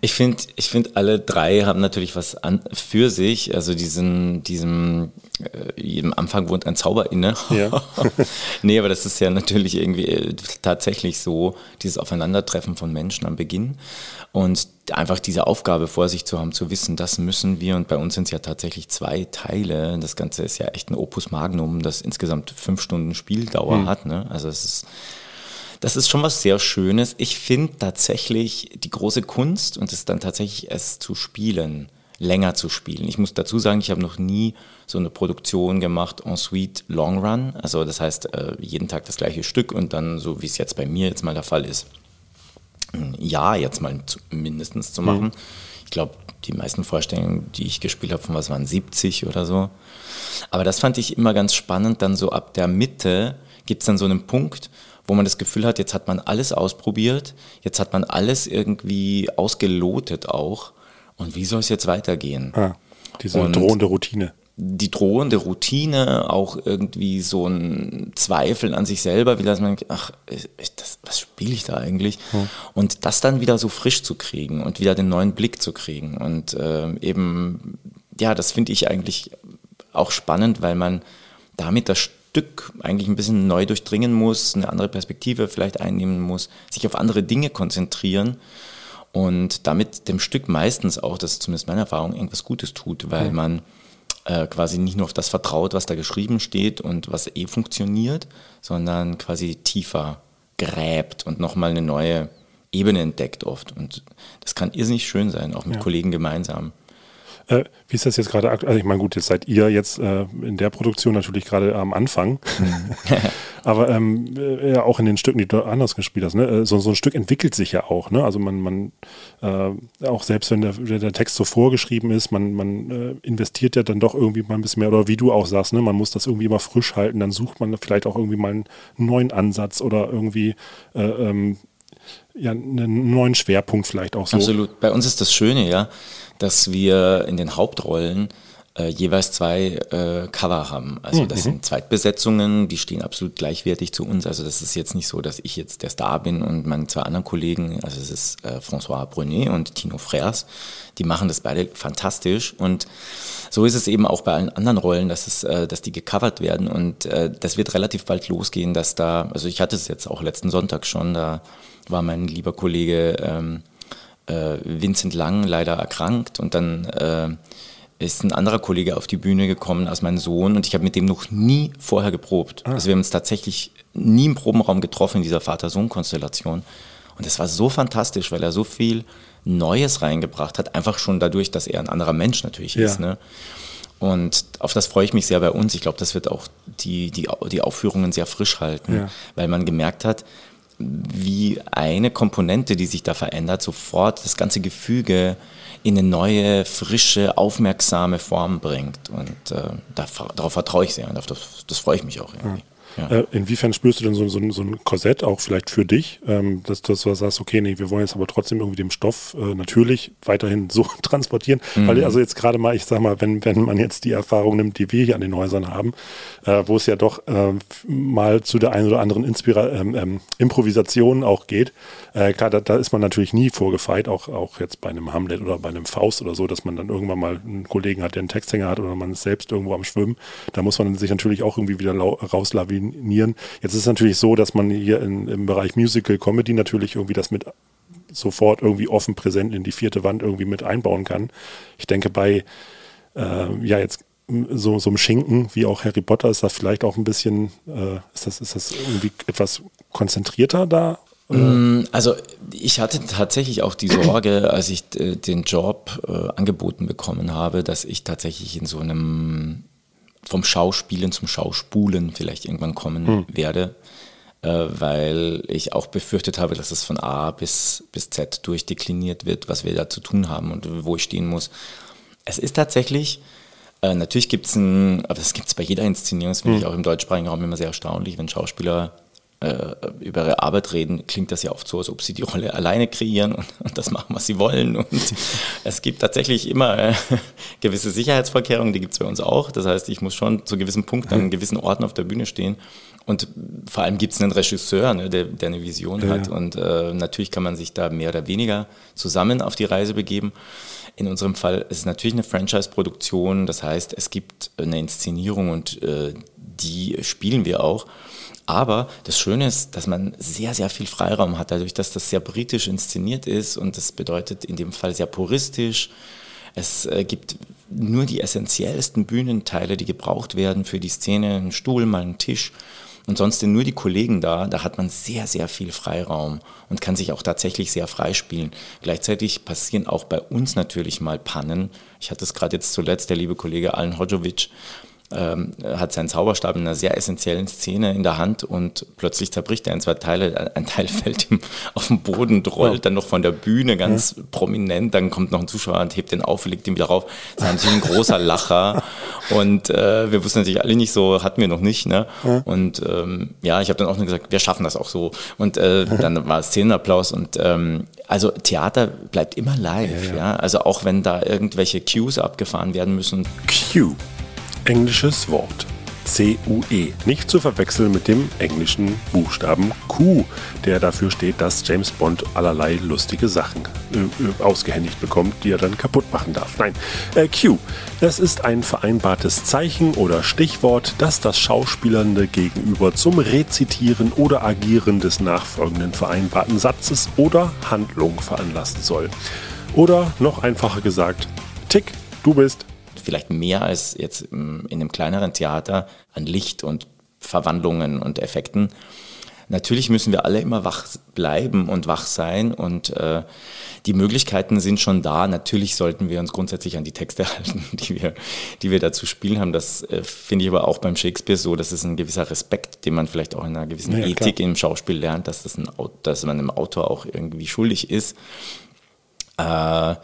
[SPEAKER 1] Ich finde, ich finde, alle drei haben natürlich was an, für sich. Also diesen, diesem, äh, jedem Anfang wohnt ein Zauber inne.
[SPEAKER 4] Ja.
[SPEAKER 1] nee, aber das ist ja natürlich irgendwie äh, tatsächlich so, dieses Aufeinandertreffen von Menschen am Beginn. Und einfach diese Aufgabe vor sich zu haben, zu wissen, das müssen wir. Und bei uns sind es ja tatsächlich zwei Teile. Das Ganze ist ja echt ein Opus Magnum, das insgesamt fünf Stunden Spieldauer hat. Ne? Also es ist das ist schon was sehr Schönes. Ich finde tatsächlich die große Kunst und es dann tatsächlich es zu spielen, länger zu spielen. Ich muss dazu sagen, ich habe noch nie so eine Produktion gemacht en suite Long Run. Also das heißt, äh, jeden Tag das gleiche Stück und dann so, wie es jetzt bei mir jetzt mal der Fall ist, ein Jahr jetzt mal mindestens zu machen. Ich glaube, die meisten Vorstellungen, die ich gespielt habe, von was waren 70 oder so. Aber das fand ich immer ganz spannend. Dann so ab der Mitte gibt es dann so einen Punkt, wo man das Gefühl hat, jetzt hat man alles ausprobiert, jetzt hat man alles irgendwie ausgelotet auch. Und wie soll es jetzt weitergehen?
[SPEAKER 4] Ah, diese
[SPEAKER 1] Und-
[SPEAKER 4] drohende Routine.
[SPEAKER 1] die drohende Routine, auch irgendwie so ein Zweifel an sich selber, wie dass man, ach, das, was spiele ich da eigentlich? Und das dann wieder so frisch zu kriegen und wieder den neuen Blick zu kriegen. Und ähm, eben, ja, das finde ich eigentlich auch spannend, weil man damit das Stück eigentlich ein bisschen neu durchdringen muss, eine andere Perspektive vielleicht einnehmen muss, sich auf andere Dinge konzentrieren und damit dem Stück meistens auch, das ist zumindest meine Erfahrung, irgendwas Gutes tut, weil man äh, quasi nicht nur auf das vertraut, was da geschrieben steht und was eh funktioniert, sondern quasi tiefer gräbt und nochmal eine neue Ebene entdeckt oft. Und das kann irrsinnig schön sein, auch mit
[SPEAKER 4] Ja.
[SPEAKER 1] Kollegen gemeinsam.
[SPEAKER 4] Äh, wie ist das jetzt gerade aktuell? Also ich meine, gut, jetzt seid ihr jetzt äh, in der Produktion natürlich gerade am Anfang. Mhm. Aber ähm, äh, ja, auch in den Stücken, die du anders gespielt hast, ne? Äh, so, so ein Stück entwickelt sich ja auch. Ne? Also man, man äh, auch selbst wenn der, der Text so vorgeschrieben ist, man, man äh, investiert ja dann doch irgendwie mal ein bisschen mehr. Oder wie du auch sagst, ne? man muss das irgendwie immer frisch halten. Dann sucht man vielleicht auch irgendwie mal einen neuen Ansatz oder irgendwie äh, ähm, ja, einen neuen Schwerpunkt vielleicht auch so.
[SPEAKER 1] Absolut. Bei uns ist das Schöne, ja, dass wir in den Hauptrollen äh, jeweils zwei äh, Cover haben. Also das mhm. sind Zweitbesetzungen, die stehen absolut gleichwertig zu uns. Also das ist jetzt nicht so, dass ich jetzt der Star bin und meine zwei anderen Kollegen, also es ist äh, François Brunet und Tino Frères, die machen das beide fantastisch und so ist es eben auch bei allen anderen Rollen, dass, es, äh, dass die gecovert werden und äh, das wird relativ bald losgehen, dass da, also ich hatte es jetzt auch letzten Sonntag schon, da war mein lieber Kollege ähm, äh, Vincent Lang leider erkrankt und dann äh, ist ein anderer Kollege auf die Bühne gekommen als mein Sohn und ich habe mit dem noch nie vorher geprobt. Ah. Also wir haben uns tatsächlich nie im Probenraum getroffen in dieser Vater-Sohn-Konstellation. Und es war so fantastisch, weil er so viel Neues reingebracht hat, einfach schon dadurch, dass er ein anderer Mensch natürlich ja. ist. Ne? Und auf das freue ich mich sehr bei uns. Ich glaube, das wird auch die, die, die Aufführungen sehr frisch halten, ja. weil man gemerkt hat, wie eine Komponente, die sich da verändert, sofort das ganze Gefüge in eine neue, frische, aufmerksame Form bringt. Und äh, darauf vertraue ich sehr und auf das, das freue ich mich auch irgendwie.
[SPEAKER 4] Ja. Äh, inwiefern spürst du denn so, so, so, ein Korsett auch vielleicht für dich, ähm, dass, dass du sagst, okay, nee, wir wollen jetzt aber trotzdem irgendwie den Stoff äh, natürlich weiterhin so transportieren? Mhm. Weil also jetzt gerade mal, ich sag mal, wenn, wenn man jetzt die Erfahrung nimmt, die wir hier an den Häusern haben, äh, wo es ja doch mal zu der einen oder anderen Inspira ähm, ähm, Improvisation auch geht, klar, da, da, ist man natürlich nie vorgefeit, auch, auch jetzt bei einem Hamlet oder bei einem Faust oder so, dass man dann irgendwann mal einen Kollegen hat, der einen Texthänger hat oder man ist selbst irgendwo am Schwimmen. Da muss man sich natürlich auch irgendwie wieder rauslawinieren. Jetzt ist es natürlich so, dass man hier in, im Bereich Musical Comedy natürlich irgendwie das mit sofort irgendwie offen präsent in die vierte Wand irgendwie mit einbauen kann. Ich denke bei äh, ja jetzt so, so einem Schinken wie auch Harry Potter ist das vielleicht auch ein bisschen, äh, ist, das, ist das irgendwie etwas konzentrierter da
[SPEAKER 1] Mm, also ich hatte tatsächlich auch die Sorge, als ich äh, den Job äh, angeboten bekommen habe, dass ich tatsächlich in so einem vom Schauspielen zum Schauspulen vielleicht irgendwann kommen hm. werde, äh, weil ich auch befürchtet habe, dass es von A bis, bis Z durchdekliniert wird, was wir da zu tun haben und wo ich stehen muss. Es ist tatsächlich, äh, natürlich gibt es ein, aber das gibt es bei jeder Inszenierung, das finde hm. ich auch im deutschsprachigen Raum immer sehr erstaunlich, wenn Schauspieler über ihre Arbeit reden, klingt das ja oft so, als ob sie die Rolle alleine kreieren und, und das machen, was sie wollen. Und es gibt tatsächlich immer äh, gewisse Sicherheitsvorkehrungen, die gibt es bei uns auch. Das heißt, ich muss schon zu gewissen Punkten an gewissen Orten auf der Bühne stehen. Und vor allem gibt es einen Regisseur, ne, der, der, eine Vision ja. hat. Und äh, natürlich kann man sich da mehr oder weniger zusammen auf die Reise begeben. In unserem Fall ist es natürlich eine Franchise-Produktion. Das heißt, es gibt eine Inszenierung und äh, die spielen wir auch. Aber das Schöne ist, dass man sehr, sehr viel Freiraum hat, dadurch, dass das sehr britisch inszeniert ist und das bedeutet in dem Fall sehr puristisch. Es äh, gibt nur die essentiellsten Bühnenteile, die gebraucht werden für die Szene, ein Stuhl, mal ein Tisch und sonst sind nur die Kollegen da. Da hat man sehr, sehr viel Freiraum und kann sich auch tatsächlich sehr freispielen. Gleichzeitig passieren auch bei uns natürlich mal Pannen. Ich hatte es gerade jetzt zuletzt, der liebe Kollege Alan Hodjovic, ähm, hat seinen Zauberstab in einer sehr essentiellen Szene in der Hand und plötzlich zerbricht er in zwei Teile. Ein Teil fällt ihm auf den Boden, rollt ja. dann noch von der Bühne ganz ja. prominent. Dann kommt noch ein Zuschauer und hebt den auf, legt ihn wieder rauf. Das ist natürlich ein großer Lacher. Und äh, wir wussten natürlich alle nicht so, hatten wir noch nicht. Ne? Ja. Und ähm, ja, ich habe dann auch nur gesagt, wir schaffen das auch so. Und äh, dann war Szenenapplaus und ähm, also Theater bleibt immer live. Ja, Also auch wenn da irgendwelche Cues abgefahren werden müssen.
[SPEAKER 4] Cue englisches Wort. C-U-E. Nicht zu verwechseln mit dem englischen Buchstaben Q, der dafür steht, dass James Bond allerlei lustige Sachen äh, ausgehändigt bekommt, die er dann kaputt machen darf. Nein, äh, Q. Das ist ein vereinbartes Zeichen oder Stichwort, das das Schauspielernde gegenüber zum Rezitieren oder Agieren des nachfolgenden vereinbarten Satzes oder Handlung veranlassen soll. Oder noch einfacher gesagt, Tick, du bist
[SPEAKER 1] vielleicht mehr als jetzt in einem kleineren Theater an Licht und Verwandlungen und Effekten. natürlich müssen wir alle immer wach bleiben und wach sein und äh, die Möglichkeiten sind schon da. Natürlich sollten wir uns grundsätzlich an die Texte halten, die wir, die wir dazu spielen haben. Das äh, finde ich aber auch beim Shakespeare so. Das ist ein gewisser Respekt, den man vielleicht auch in einer gewissen ja, Ethik klar. im Schauspiel lernt, dass, das ein, dass man einem Autor auch irgendwie schuldig ist. Äh,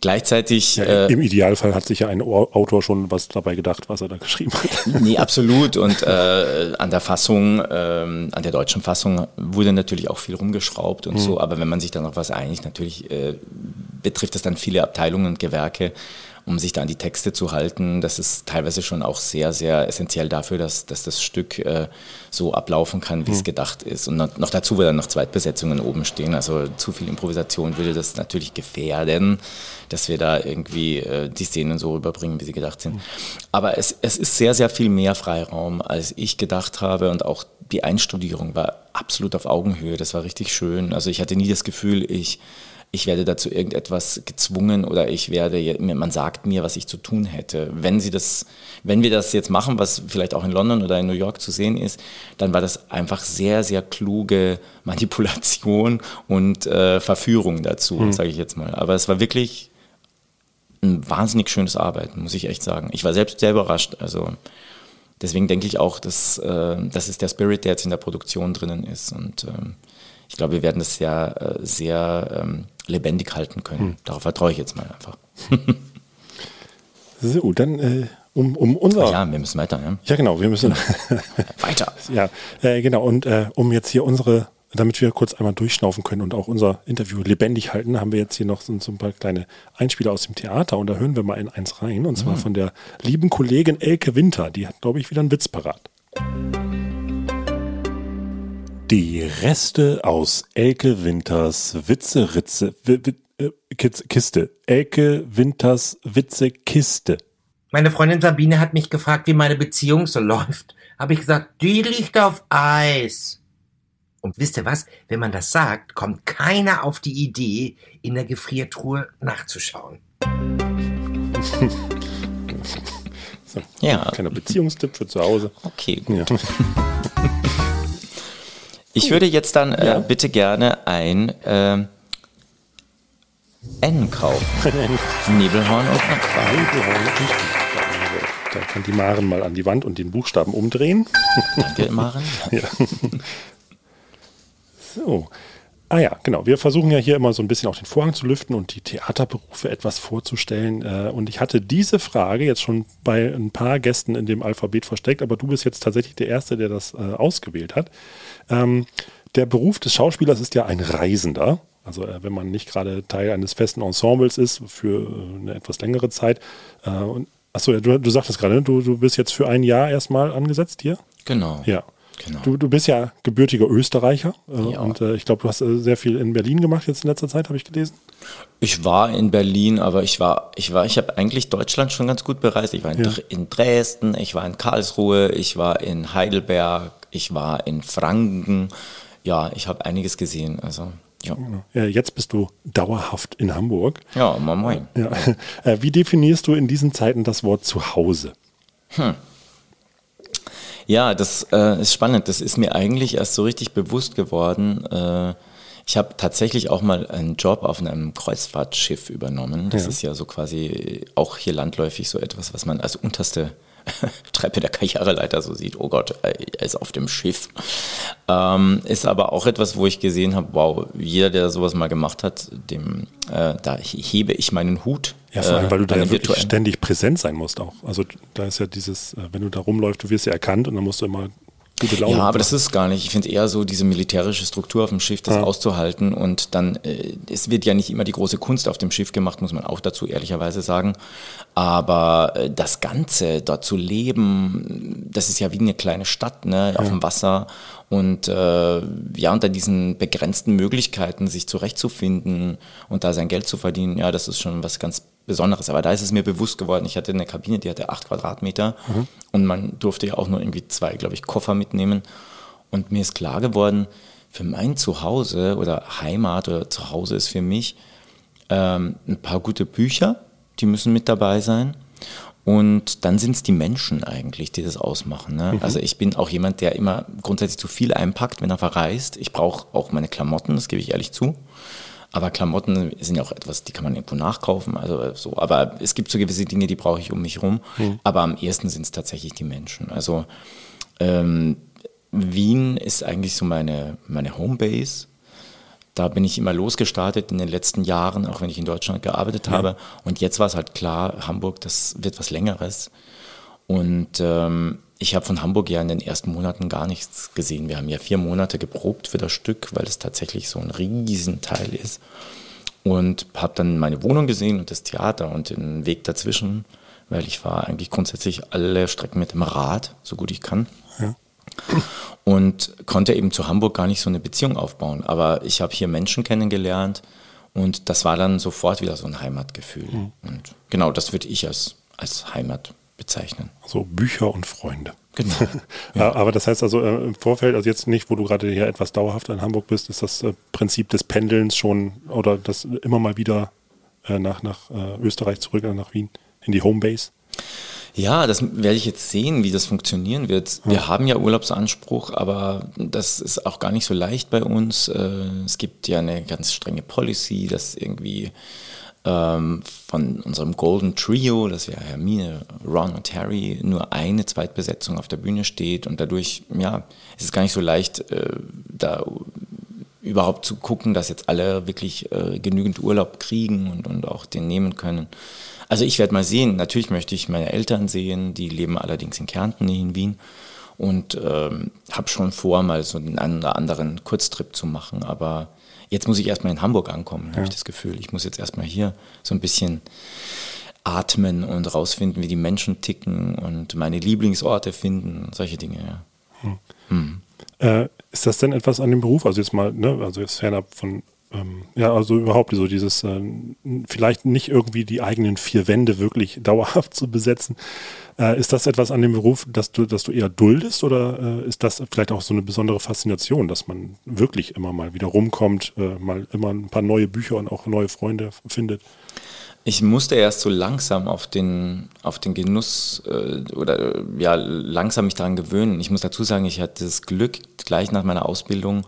[SPEAKER 1] Gleichzeitig.
[SPEAKER 4] Ja, äh, Im Idealfall hat sich ja ein Autor schon was dabei gedacht, was er da geschrieben hat.
[SPEAKER 1] Nee, absolut. Und äh, an der Fassung, ähm, an der deutschen Fassung wurde natürlich auch viel rumgeschraubt und mhm. so. Aber wenn man sich dann noch was einigt, natürlich äh, betrifft das dann viele Abteilungen und Gewerke um sich da an die Texte zu halten. Das ist teilweise schon auch sehr, sehr essentiell dafür, dass, dass das Stück äh, so ablaufen kann, wie mhm. es gedacht ist. Und noch, noch dazu, wo dann noch Zweitbesetzungen oben stehen. Also zu viel Improvisation würde das natürlich gefährden, dass wir da irgendwie äh, die Szenen so rüberbringen, wie sie gedacht sind. Mhm. Aber es, es ist sehr, sehr viel mehr Freiraum, als ich gedacht habe. Und auch die Einstudierung war absolut auf Augenhöhe. Das war richtig schön. Also ich hatte nie das Gefühl, ich ich werde dazu irgendetwas gezwungen oder ich werde, man sagt mir, was ich zu tun hätte. Wenn sie das, wenn wir das jetzt machen, was vielleicht auch in London oder in New York zu sehen ist, dann war das einfach sehr, sehr kluge Manipulation und äh, Verführung dazu, mhm. sage ich jetzt mal. Aber es war wirklich ein wahnsinnig schönes Arbeiten, muss ich echt sagen. Ich war selbst sehr überrascht. Also deswegen denke ich auch, dass äh, das ist der Spirit, der jetzt in der Produktion drinnen ist. Und ähm, ich glaube, wir werden das sehr, äh, sehr ähm, lebendig halten können. Hm. Darauf vertraue ich jetzt mal einfach.
[SPEAKER 4] so, dann äh, um, um unser.
[SPEAKER 1] Ja, wir müssen weiter. Ja,
[SPEAKER 4] ja genau, wir müssen
[SPEAKER 1] weiter.
[SPEAKER 4] Ja, äh, genau. Und äh, um jetzt hier unsere, damit wir kurz einmal durchschnaufen können und auch unser Interview lebendig halten, haben wir jetzt hier noch so, so ein paar kleine Einspieler aus dem Theater und da hören wir mal in eins rein und zwar mhm. von der lieben Kollegin Elke Winter. Die hat, glaube ich, wieder einen Witz parat. Die Reste aus Elke Winters Witzeritze äh, Kiste. Elke Winters Witzekiste.
[SPEAKER 6] Meine Freundin Sabine hat mich gefragt, wie meine Beziehung so läuft. Habe ich gesagt, die liegt auf Eis. Und wisst ihr was? Wenn man das sagt, kommt keiner auf die Idee, in der Gefriertruhe nachzuschauen.
[SPEAKER 4] so, ja. Kleiner Beziehungstipp für zu Hause.
[SPEAKER 1] Okay, gut. Ja. Ich würde jetzt dann äh, ja. bitte gerne ein äh, N kaufen. Nebelhorn und Nebelhorn
[SPEAKER 4] Da kann die Maren mal an die Wand und den Buchstaben umdrehen.
[SPEAKER 1] Danke, Maren. ja.
[SPEAKER 4] So. Ah ja, genau. Wir versuchen ja hier immer so ein bisschen auch den Vorhang zu lüften und die Theaterberufe etwas vorzustellen. Äh, und ich hatte diese Frage jetzt schon bei ein paar Gästen in dem Alphabet versteckt, aber du bist jetzt tatsächlich der Erste, der das äh, ausgewählt hat. Ähm, der Beruf des Schauspielers ist ja ein Reisender. Also äh, wenn man nicht gerade Teil eines festen Ensembles ist für eine etwas längere Zeit. Und, achso, ja, du, du sagtest gerade, du, du bist jetzt für ein Jahr erstmal angesetzt hier?
[SPEAKER 1] Genau.
[SPEAKER 4] Ja. Genau. Du, du bist ja gebürtiger Österreicher äh, ja. und äh, ich glaube, du hast äh, sehr viel in Berlin gemacht jetzt in letzter Zeit, habe ich gelesen.
[SPEAKER 1] Ich war in Berlin, aber ich war, ich war, ich habe eigentlich Deutschland schon ganz gut bereist. Ich war in, ja. in Dresden, ich war in Karlsruhe, ich war in Heidelberg, ich war in Franken. Ja, ich habe einiges gesehen. Also ja.
[SPEAKER 4] ja. Jetzt bist du dauerhaft in Hamburg.
[SPEAKER 1] Ja, moin moin.
[SPEAKER 4] Ja. Äh, wie definierst du in diesen Zeiten das Wort Zuhause? Hm.
[SPEAKER 1] Ja, das äh, ist spannend. Das ist mir eigentlich erst so richtig bewusst geworden. Äh, ich habe tatsächlich auch mal einen Job auf einem Kreuzfahrtschiff übernommen. Das ja. ist ja so quasi auch hier landläufig so etwas, was man als unterste Treppe der Karriereleiter so sieht, oh Gott, er ist auf dem Schiff. Ähm, ist aber auch etwas, wo ich gesehen habe, wow, jeder, der sowas mal gemacht hat, dem, äh, da hebe ich meinen Hut.
[SPEAKER 4] Ja, vor allem, weil du da ja wirklich ständig präsent sein musst auch. Also da ist ja dieses, äh, wenn du da rumläufst, du wirst ja erkannt und dann musst du immer
[SPEAKER 1] gute Laune. Ja, aber das ist gar nicht. Ich finde eher so diese militärische Struktur auf dem Schiff, das ja. auszuhalten. Und dann, äh, es wird ja nicht immer die große Kunst auf dem Schiff gemacht, muss man auch dazu ehrlicherweise sagen. Aber äh, das Ganze, dort zu leben, das ist ja wie eine kleine Stadt, ne, auf ja. dem Wasser. Und äh, ja, unter diesen begrenzten Möglichkeiten, sich zurechtzufinden und da sein Geld zu verdienen, ja, das ist schon was ganz Besonderes. Aber da ist es mir bewusst geworden, ich hatte eine Kabine, die hatte acht Quadratmeter mhm. und man durfte ja auch nur irgendwie zwei, glaube ich, Koffer mitnehmen. Und mir ist klar geworden, für mein Zuhause oder Heimat oder Zuhause ist für mich ähm, ein paar gute Bücher, die müssen mit dabei sein. Und dann sind es die Menschen eigentlich, die das ausmachen. Ne?
[SPEAKER 4] Mhm.
[SPEAKER 1] Also ich bin auch jemand, der immer grundsätzlich zu viel einpackt, wenn er verreist. Ich brauche auch meine Klamotten, das gebe ich ehrlich zu. Aber Klamotten sind ja auch etwas, die kann man irgendwo nachkaufen. Also so. Aber es gibt so gewisse Dinge, die brauche ich um mich rum.
[SPEAKER 4] Mhm.
[SPEAKER 1] Aber am ersten sind es tatsächlich die Menschen. Also ähm, Wien ist eigentlich so meine, meine Homebase. Da bin ich immer losgestartet in den letzten Jahren, auch wenn ich in Deutschland gearbeitet habe. Und jetzt war es halt klar, Hamburg, das wird was Längeres. Und ähm, ich habe von Hamburg ja in den ersten Monaten gar nichts gesehen. Wir haben ja vier Monate geprobt für das Stück, weil es tatsächlich so ein Riesenteil ist. Und habe dann meine Wohnung gesehen und das Theater und den Weg dazwischen, weil ich fahre eigentlich grundsätzlich alle Strecken mit dem Rad, so gut ich kann. Und konnte eben zu Hamburg gar nicht so eine Beziehung aufbauen. Aber ich habe hier Menschen kennengelernt und das war dann sofort wieder so ein Heimatgefühl. Und genau, das würde ich als, als Heimat bezeichnen.
[SPEAKER 4] So Bücher und Freunde.
[SPEAKER 1] Genau.
[SPEAKER 4] Ja. Aber das heißt also äh, im Vorfeld, also jetzt nicht, wo du gerade hier etwas dauerhafter in Hamburg bist, ist das äh, Prinzip des Pendelns schon oder das immer mal wieder äh, nach, nach Österreich zurück, äh, nach Wien, in die Homebase?
[SPEAKER 1] Ja, das werde ich jetzt sehen, wie das funktionieren wird. Wir haben ja Urlaubsanspruch, aber das ist auch gar nicht so leicht bei uns. Es gibt ja eine ganz strenge Policy, dass irgendwie ähm, von unserem Golden Trio, das wäre Hermine, Ron und Harry, nur eine Zweitbesetzung auf der Bühne steht und dadurch, ja, ist es gar nicht so leicht, äh, da überhaupt zu gucken, dass jetzt alle wirklich äh, genügend Urlaub kriegen und, und auch den nehmen können. Also ich werde mal sehen, natürlich möchte ich meine Eltern sehen, die leben allerdings in Kärnten, nicht in Wien. Und ähm, habe schon vor, mal so einen oder anderen Kurztrip zu machen. Aber jetzt muss ich erstmal in Hamburg ankommen, habe ich das Gefühl. Ich muss jetzt erstmal hier so ein bisschen atmen und rausfinden, wie die Menschen ticken und meine Lieblingsorte finden, solche Dinge, ja.
[SPEAKER 4] Äh, ist das denn etwas an dem Beruf? Also jetzt mal, ne, also jetzt fernab von, ja, also überhaupt so dieses, äh, vielleicht nicht irgendwie die eigenen vier Wände wirklich dauerhaft zu besetzen. Äh, ist das etwas an dem Beruf, dass du, dass du eher duldest oder äh, ist das vielleicht auch so eine besondere Faszination, dass man wirklich immer mal wieder rumkommt, äh, mal immer ein paar neue Bücher und auch neue Freunde findet?
[SPEAKER 1] Ich musste erst so langsam auf den, auf den Genuss äh, oder ja, langsam mich daran gewöhnen. Ich muss dazu sagen, ich hatte das Glück, gleich nach meiner Ausbildung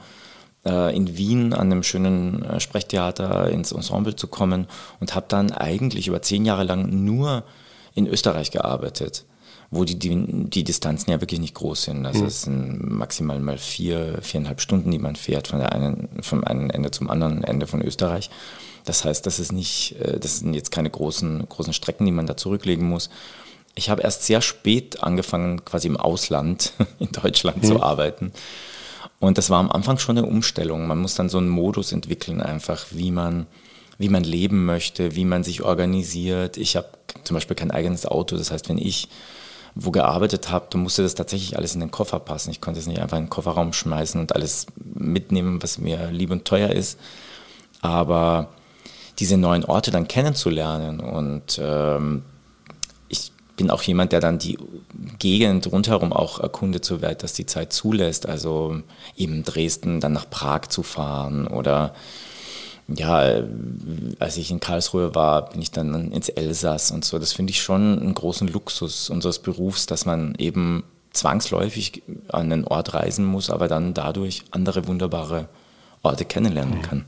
[SPEAKER 1] in Wien an einem schönen äh, Sprechtheater ins Ensemble zu kommen und habe dann eigentlich über zehn Jahre lang nur in Österreich gearbeitet, wo die, die, die Distanzen ja wirklich nicht groß sind. Also es sind maximal mal vier, viereinhalb Stunden, die man fährt von der einen, vom einen Ende zum anderen Ende von Österreich. Das heißt, das ist nicht, äh, das sind jetzt keine großen, großen Strecken, die man da zurücklegen muss. Ich habe erst sehr spät angefangen, quasi im Ausland in Deutschland zu arbeiten. Und das war am Anfang schon eine Umstellung. Man muss dann so einen Modus entwickeln, einfach wie man, wie man leben möchte, wie man sich organisiert. Ich habe zum Beispiel kein eigenes Auto. Das heißt, wenn ich wo gearbeitet habe, dann musste das tatsächlich alles in den Koffer passen. Ich konnte es nicht einfach in den Kofferraum schmeißen und alles mitnehmen, was mir lieb und teuer ist. Aber diese neuen Orte dann kennenzulernen und ähm, bin auch jemand, der dann die Gegend rundherum auch erkundet, soweit das die Zeit zulässt. Also eben Dresden, dann nach Prag zu fahren oder ja, als ich in Karlsruhe war, bin ich dann ins Elsass und so. Das finde ich schon einen großen Luxus unseres Berufs, dass man eben zwangsläufig an einen Ort reisen muss, aber dann dadurch andere wunderbare Orte kennenlernen kann.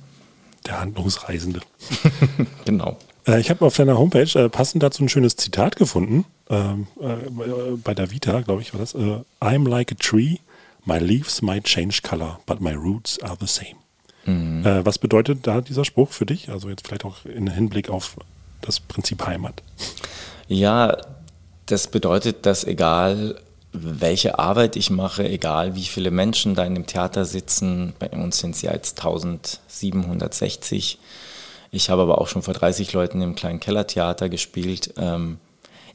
[SPEAKER 4] Der Handlungsreisende.
[SPEAKER 1] Genau.
[SPEAKER 4] Äh, ich habe auf deiner Homepage äh, passend dazu ein schönes Zitat gefunden. Ähm, äh, bei der Vita, glaube ich, war das. Äh, I'm like a tree. My leaves might change color, but my roots are the same. Äh, was bedeutet da dieser Spruch für dich? Also jetzt vielleicht auch in Hinblick auf das Prinzip Heimat.
[SPEAKER 1] Ja, das bedeutet, dass egal welche Arbeit ich mache, egal wie viele Menschen da in dem Theater sitzen, bei uns sind es ja jetzt 1760. Ich habe aber auch schon vor 30 Leuten im kleinen Kellertheater gespielt. Ähm,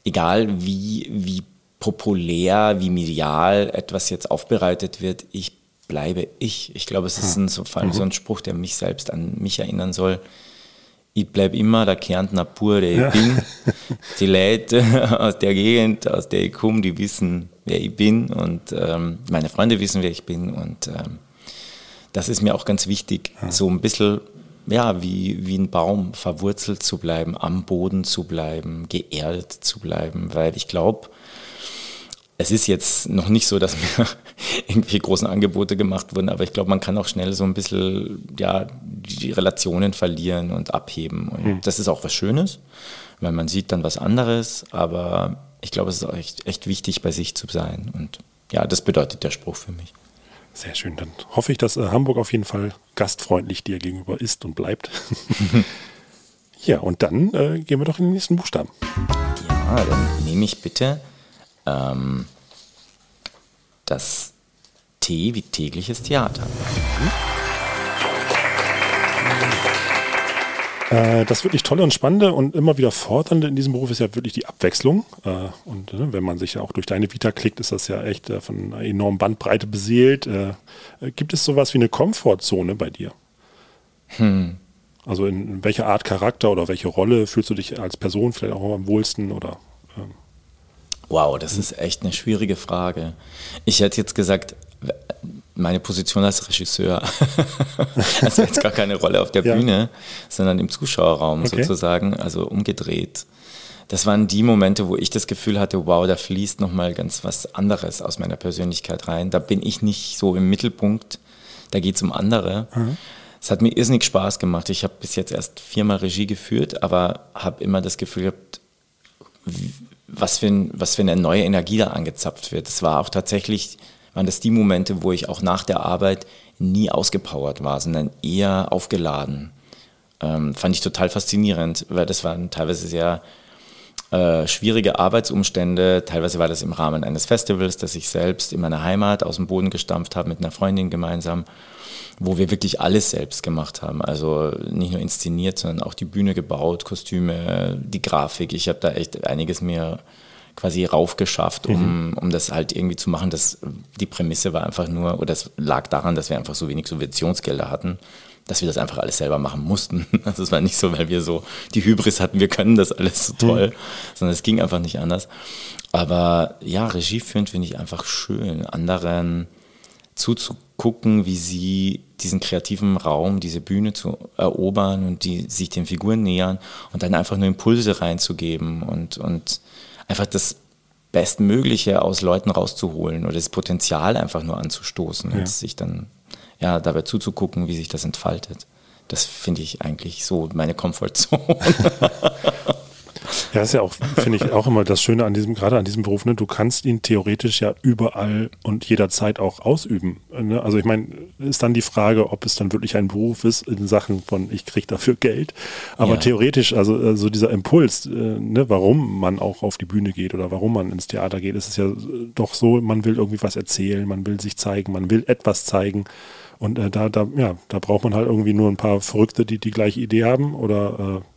[SPEAKER 1] egal wie, wie populär, wie medial etwas jetzt aufbereitet wird, ich bleibe ich. Ich glaube, es ist ein, so, vor allem so ein Spruch, der mich selbst an mich erinnern soll. Ich bleibe immer der Kärntner pur, der ich bin. Die Leute aus der Gegend, aus der ich komme, die wissen, wer ich bin und ähm, meine Freunde wissen, wer ich bin und ähm, das ist mir auch ganz wichtig, so ein bisschen ja, wie, wie ein Baum verwurzelt zu bleiben, am Boden zu bleiben, geerdet zu bleiben, weil ich glaube, es ist jetzt noch nicht so, dass mir irgendwie großen Angebote gemacht wurden, aber ich glaube, man kann auch schnell so ein bisschen ja, die Relationen verlieren und abheben. Und hm. das ist auch was Schönes, weil man sieht dann was anderes, aber ich glaube, es ist auch echt, echt wichtig, bei sich zu sein. Und ja, das bedeutet der Spruch für mich.
[SPEAKER 4] Sehr schön. Dann hoffe ich, dass äh, Hamburg auf jeden Fall gastfreundlich dir gegenüber ist und bleibt. ja, und dann äh, gehen wir doch in den nächsten Buchstaben.
[SPEAKER 1] Ja, dann nehme ich bitte ähm, das T wie tägliches Theater.
[SPEAKER 4] Äh, das wirklich Tolle und Spannende und immer wieder Fordernde in diesem Beruf ist ja wirklich die Abwechslung. Äh, und ne, wenn man sich ja auch durch deine Vita klickt, ist das ja echt äh, von einer enormen Bandbreite beseelt. Äh, äh, gibt es sowas wie eine Komfortzone bei dir? Hm. Also in, in welcher Art Charakter oder welche Rolle fühlst du dich als Person vielleicht auch am wohlsten oder? Ähm?
[SPEAKER 1] Wow, das ist echt eine schwierige Frage. Ich hätte jetzt gesagt, meine Position als Regisseur. also jetzt gar keine Rolle auf der ja. Bühne, sondern im Zuschauerraum okay. sozusagen, also umgedreht. Das waren die Momente, wo ich das Gefühl hatte, wow, da fließt nochmal ganz was anderes aus meiner Persönlichkeit rein. Da bin ich nicht so im Mittelpunkt, da geht es um andere. Mhm. Es hat mir irrsinnig Spaß gemacht. Ich habe bis jetzt erst viermal Regie geführt, aber habe immer das Gefühl gehabt, was für, ein, was für eine neue Energie da angezapft wird. Es war auch tatsächlich, waren das die Momente, wo ich auch nach der Arbeit nie ausgepowert war, sondern eher aufgeladen. Ähm, fand ich total faszinierend, weil das waren teilweise sehr äh, schwierige Arbeitsumstände. Teilweise war das im Rahmen eines Festivals, das ich selbst in meiner Heimat aus dem Boden gestampft habe mit einer Freundin gemeinsam wo wir wirklich alles selbst gemacht haben. Also nicht nur inszeniert, sondern auch die Bühne gebaut, Kostüme, die Grafik. Ich habe da echt einiges mir quasi raufgeschafft, um, mhm. um das halt irgendwie zu machen. Das, die Prämisse war einfach nur, oder es lag daran, dass wir einfach so wenig Subventionsgelder hatten, dass wir das einfach alles selber machen mussten. Also es war nicht so, weil wir so die Hybris hatten, wir können das alles so toll, mhm. sondern es ging einfach nicht anders. Aber ja, Regie führen finde ich einfach schön, anderen zuzugucken, wie sie diesen kreativen Raum, diese Bühne zu erobern und die sich den Figuren nähern und dann einfach nur Impulse reinzugeben und, und einfach das Bestmögliche aus Leuten rauszuholen oder das Potenzial einfach nur anzustoßen ja. und sich dann ja, dabei zuzugucken, wie sich das entfaltet. Das finde ich eigentlich so meine Komfortzone.
[SPEAKER 4] Ja, das ist ja auch, finde ich, auch immer das Schöne an diesem, gerade an diesem Beruf, ne? Du kannst ihn theoretisch ja überall und jederzeit auch ausüben. Ne? Also ich meine, ist dann die Frage, ob es dann wirklich ein Beruf ist in Sachen von, ich kriege dafür Geld. Aber ja. theoretisch, also äh, so dieser Impuls, äh, ne, warum man auch auf die Bühne geht oder warum man ins Theater geht, ist es ja doch so, man will irgendwie was erzählen, man will sich zeigen, man will etwas zeigen. Und äh, da, da, ja, da braucht man halt irgendwie nur ein paar Verrückte, die die gleiche Idee haben oder äh,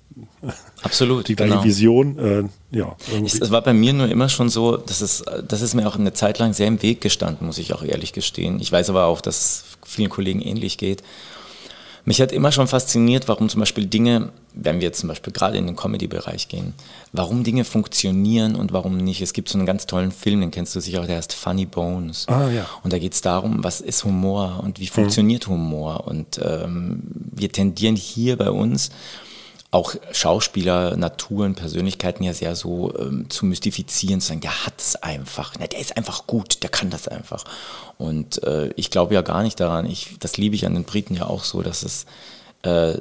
[SPEAKER 1] Absolut.
[SPEAKER 4] Die gleiche genau. Vision. Äh, ja,
[SPEAKER 1] es, war bei mir nur immer schon so, dass es, das ist mir auch eine Zeit lang sehr im Weg gestanden, muss ich auch ehrlich gestehen. Ich weiß aber auch, dass es vielen Kollegen ähnlich geht. Mich hat immer schon fasziniert, warum zum Beispiel Dinge, wenn wir jetzt zum Beispiel gerade in den Comedy-Bereich gehen, warum Dinge funktionieren und warum nicht. Es gibt so einen ganz tollen Film, den kennst du sicher auch, der heißt Funny Bones.
[SPEAKER 4] Ah, ja.
[SPEAKER 1] Und da geht es darum, was ist Humor und wie funktioniert mhm. Humor. Und ähm, wir tendieren hier bei uns auch Schauspieler, Naturen, Persönlichkeiten ja sehr so ähm, zu mystifizieren, zu sagen, der hat es einfach, ne, der ist einfach gut, der kann das einfach. Und äh, ich glaube ja gar nicht daran, ich, das liebe ich an den Briten ja auch so, dass es, äh,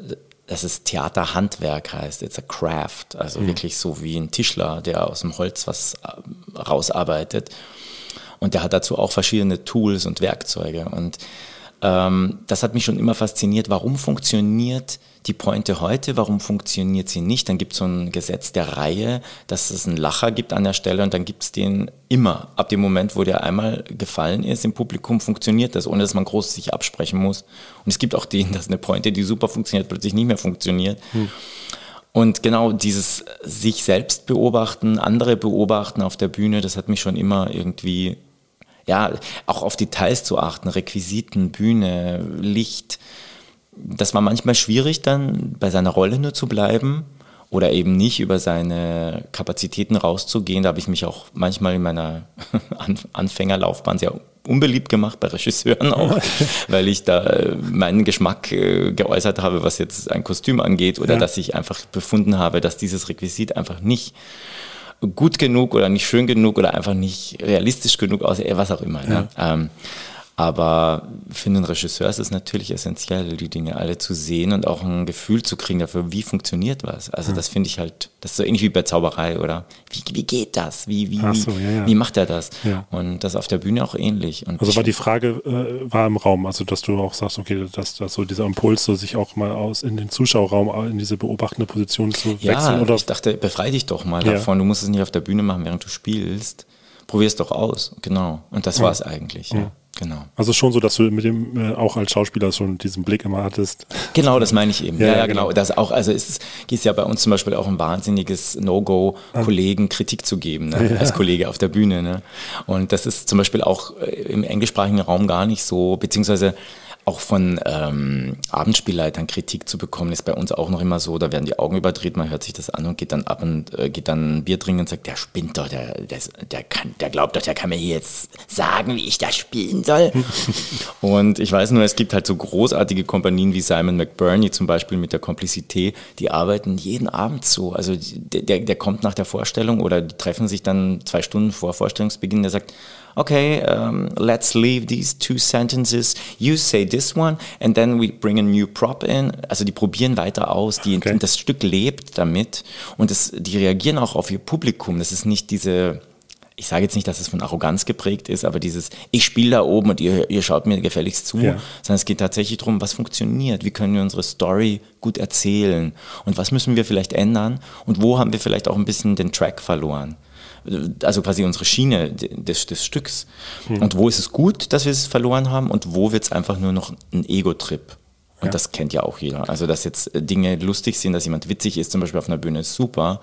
[SPEAKER 1] dass es Theaterhandwerk heißt, it's a craft, also mhm. wirklich so wie ein Tischler, der aus dem Holz was äh, rausarbeitet. Und der hat dazu auch verschiedene Tools und Werkzeuge. Und ähm, das hat mich schon immer fasziniert. Warum funktioniert die Pointe heute, warum funktioniert sie nicht? Dann gibt es so ein Gesetz der Reihe, dass es einen Lacher gibt an der Stelle und dann gibt es den immer. Ab dem Moment, wo der einmal gefallen ist im Publikum, funktioniert das, ohne dass man groß sich absprechen muss. Und es gibt auch den, dass eine Pointe, die super funktioniert, plötzlich nicht mehr funktioniert. Hm. Und genau dieses sich selbst beobachten, andere beobachten auf der Bühne, das hat mich schon immer irgendwie ja, auch auf Details zu achten, Requisiten, Bühne, Licht. Das war manchmal schwierig dann bei seiner Rolle nur zu bleiben oder eben nicht über seine Kapazitäten rauszugehen. Da habe ich mich auch manchmal in meiner Anfängerlaufbahn sehr unbeliebt gemacht bei Regisseuren auch, weil ich da äh, meinen Geschmack äh, geäußert habe, was jetzt ein Kostüm angeht oder
[SPEAKER 4] Ja.
[SPEAKER 1] dass ich einfach befunden habe, dass dieses Requisit einfach nicht gut genug oder nicht schön genug oder einfach nicht realistisch genug aussieht, äh, was auch immer. Ne? Ähm, aber für einen Regisseur ist es natürlich essentiell, die Dinge alle zu sehen und auch ein Gefühl zu kriegen dafür, wie funktioniert was. Also das finde ich halt, das ist so ähnlich wie bei Zauberei oder wie, wie geht das? Wie, wie,
[SPEAKER 4] so, ja, ja.
[SPEAKER 1] wie macht er das?
[SPEAKER 4] Ja.
[SPEAKER 1] Und das auf der Bühne auch ähnlich. Und
[SPEAKER 4] Also war die Frage äh, war im Raum, also dass du auch sagst, okay, dass, dass so dieser Impuls, so sich auch mal aus in den Zuschauerraum in diese beobachtende Position zu
[SPEAKER 1] Ja,
[SPEAKER 4] wechseln oder
[SPEAKER 1] ich dachte, befrei dich doch mal
[SPEAKER 4] Ja.
[SPEAKER 1] davon. Du musst es nicht auf der Bühne machen, während du spielst. Probier es doch aus. Genau. Und das war es eigentlich. Ja. Genau.
[SPEAKER 4] also schon so, dass du mit dem äh, auch als Schauspieler schon diesen Blick immer hattest.
[SPEAKER 1] Genau, das meine ich eben.
[SPEAKER 4] Ja,
[SPEAKER 1] Ja,
[SPEAKER 4] ja,
[SPEAKER 1] ja, genau.
[SPEAKER 4] genau.
[SPEAKER 1] Das auch, also es ist, ja bei uns zum Beispiel auch ein wahnsinniges No-Go, Kollegen Kritik zu geben, ne? als Kollege auf der Bühne. Ne? Und das ist zum Beispiel auch äh, im englischsprachigen Raum gar nicht so, beziehungsweise auch von ähm, Abendspielleitern Kritik zu bekommen, ist bei uns auch noch immer so, da werden die Augen überdreht, man hört sich das an und geht dann ab und äh, geht dann ein Bier trinken und sagt, der spinnt doch, der, der, der, kann, der glaubt doch, der kann mir hier jetzt sagen, wie ich das spielen soll. und ich weiß nur, es gibt halt so großartige Kompanien wie Simon McBurney zum Beispiel mit der Komplizität, die arbeiten jeden Abend so. Also der, der, der kommt nach der Vorstellung oder die treffen sich dann zwei Stunden vor Vorstellungsbeginn, der sagt, okay, um, let's leave these two sentences. You say this one and then we bring a new prop in. Also die probieren weiter aus, die,
[SPEAKER 4] Okay.
[SPEAKER 1] das Stück lebt damit und es, die reagieren auch auf ihr Publikum. Das ist nicht diese, ich sage jetzt nicht, dass es von Arroganz geprägt ist, aber dieses, ich spiele da oben und ihr, ihr schaut mir gefälligst zu,
[SPEAKER 4] Ja.
[SPEAKER 1] sondern es geht tatsächlich darum, was funktioniert, wie können wir unsere Story gut erzählen und was müssen wir vielleicht ändern und wo haben wir vielleicht auch ein bisschen den Track verloren. Also quasi unsere Schiene des, des Stücks. Und wo ist es gut, dass wir es verloren haben und wo wird es einfach nur noch ein Ego-Trip. Und das kennt ja auch jeder. Also, dass jetzt Dinge lustig sind, dass jemand witzig ist, zum Beispiel auf einer Bühne, ist super.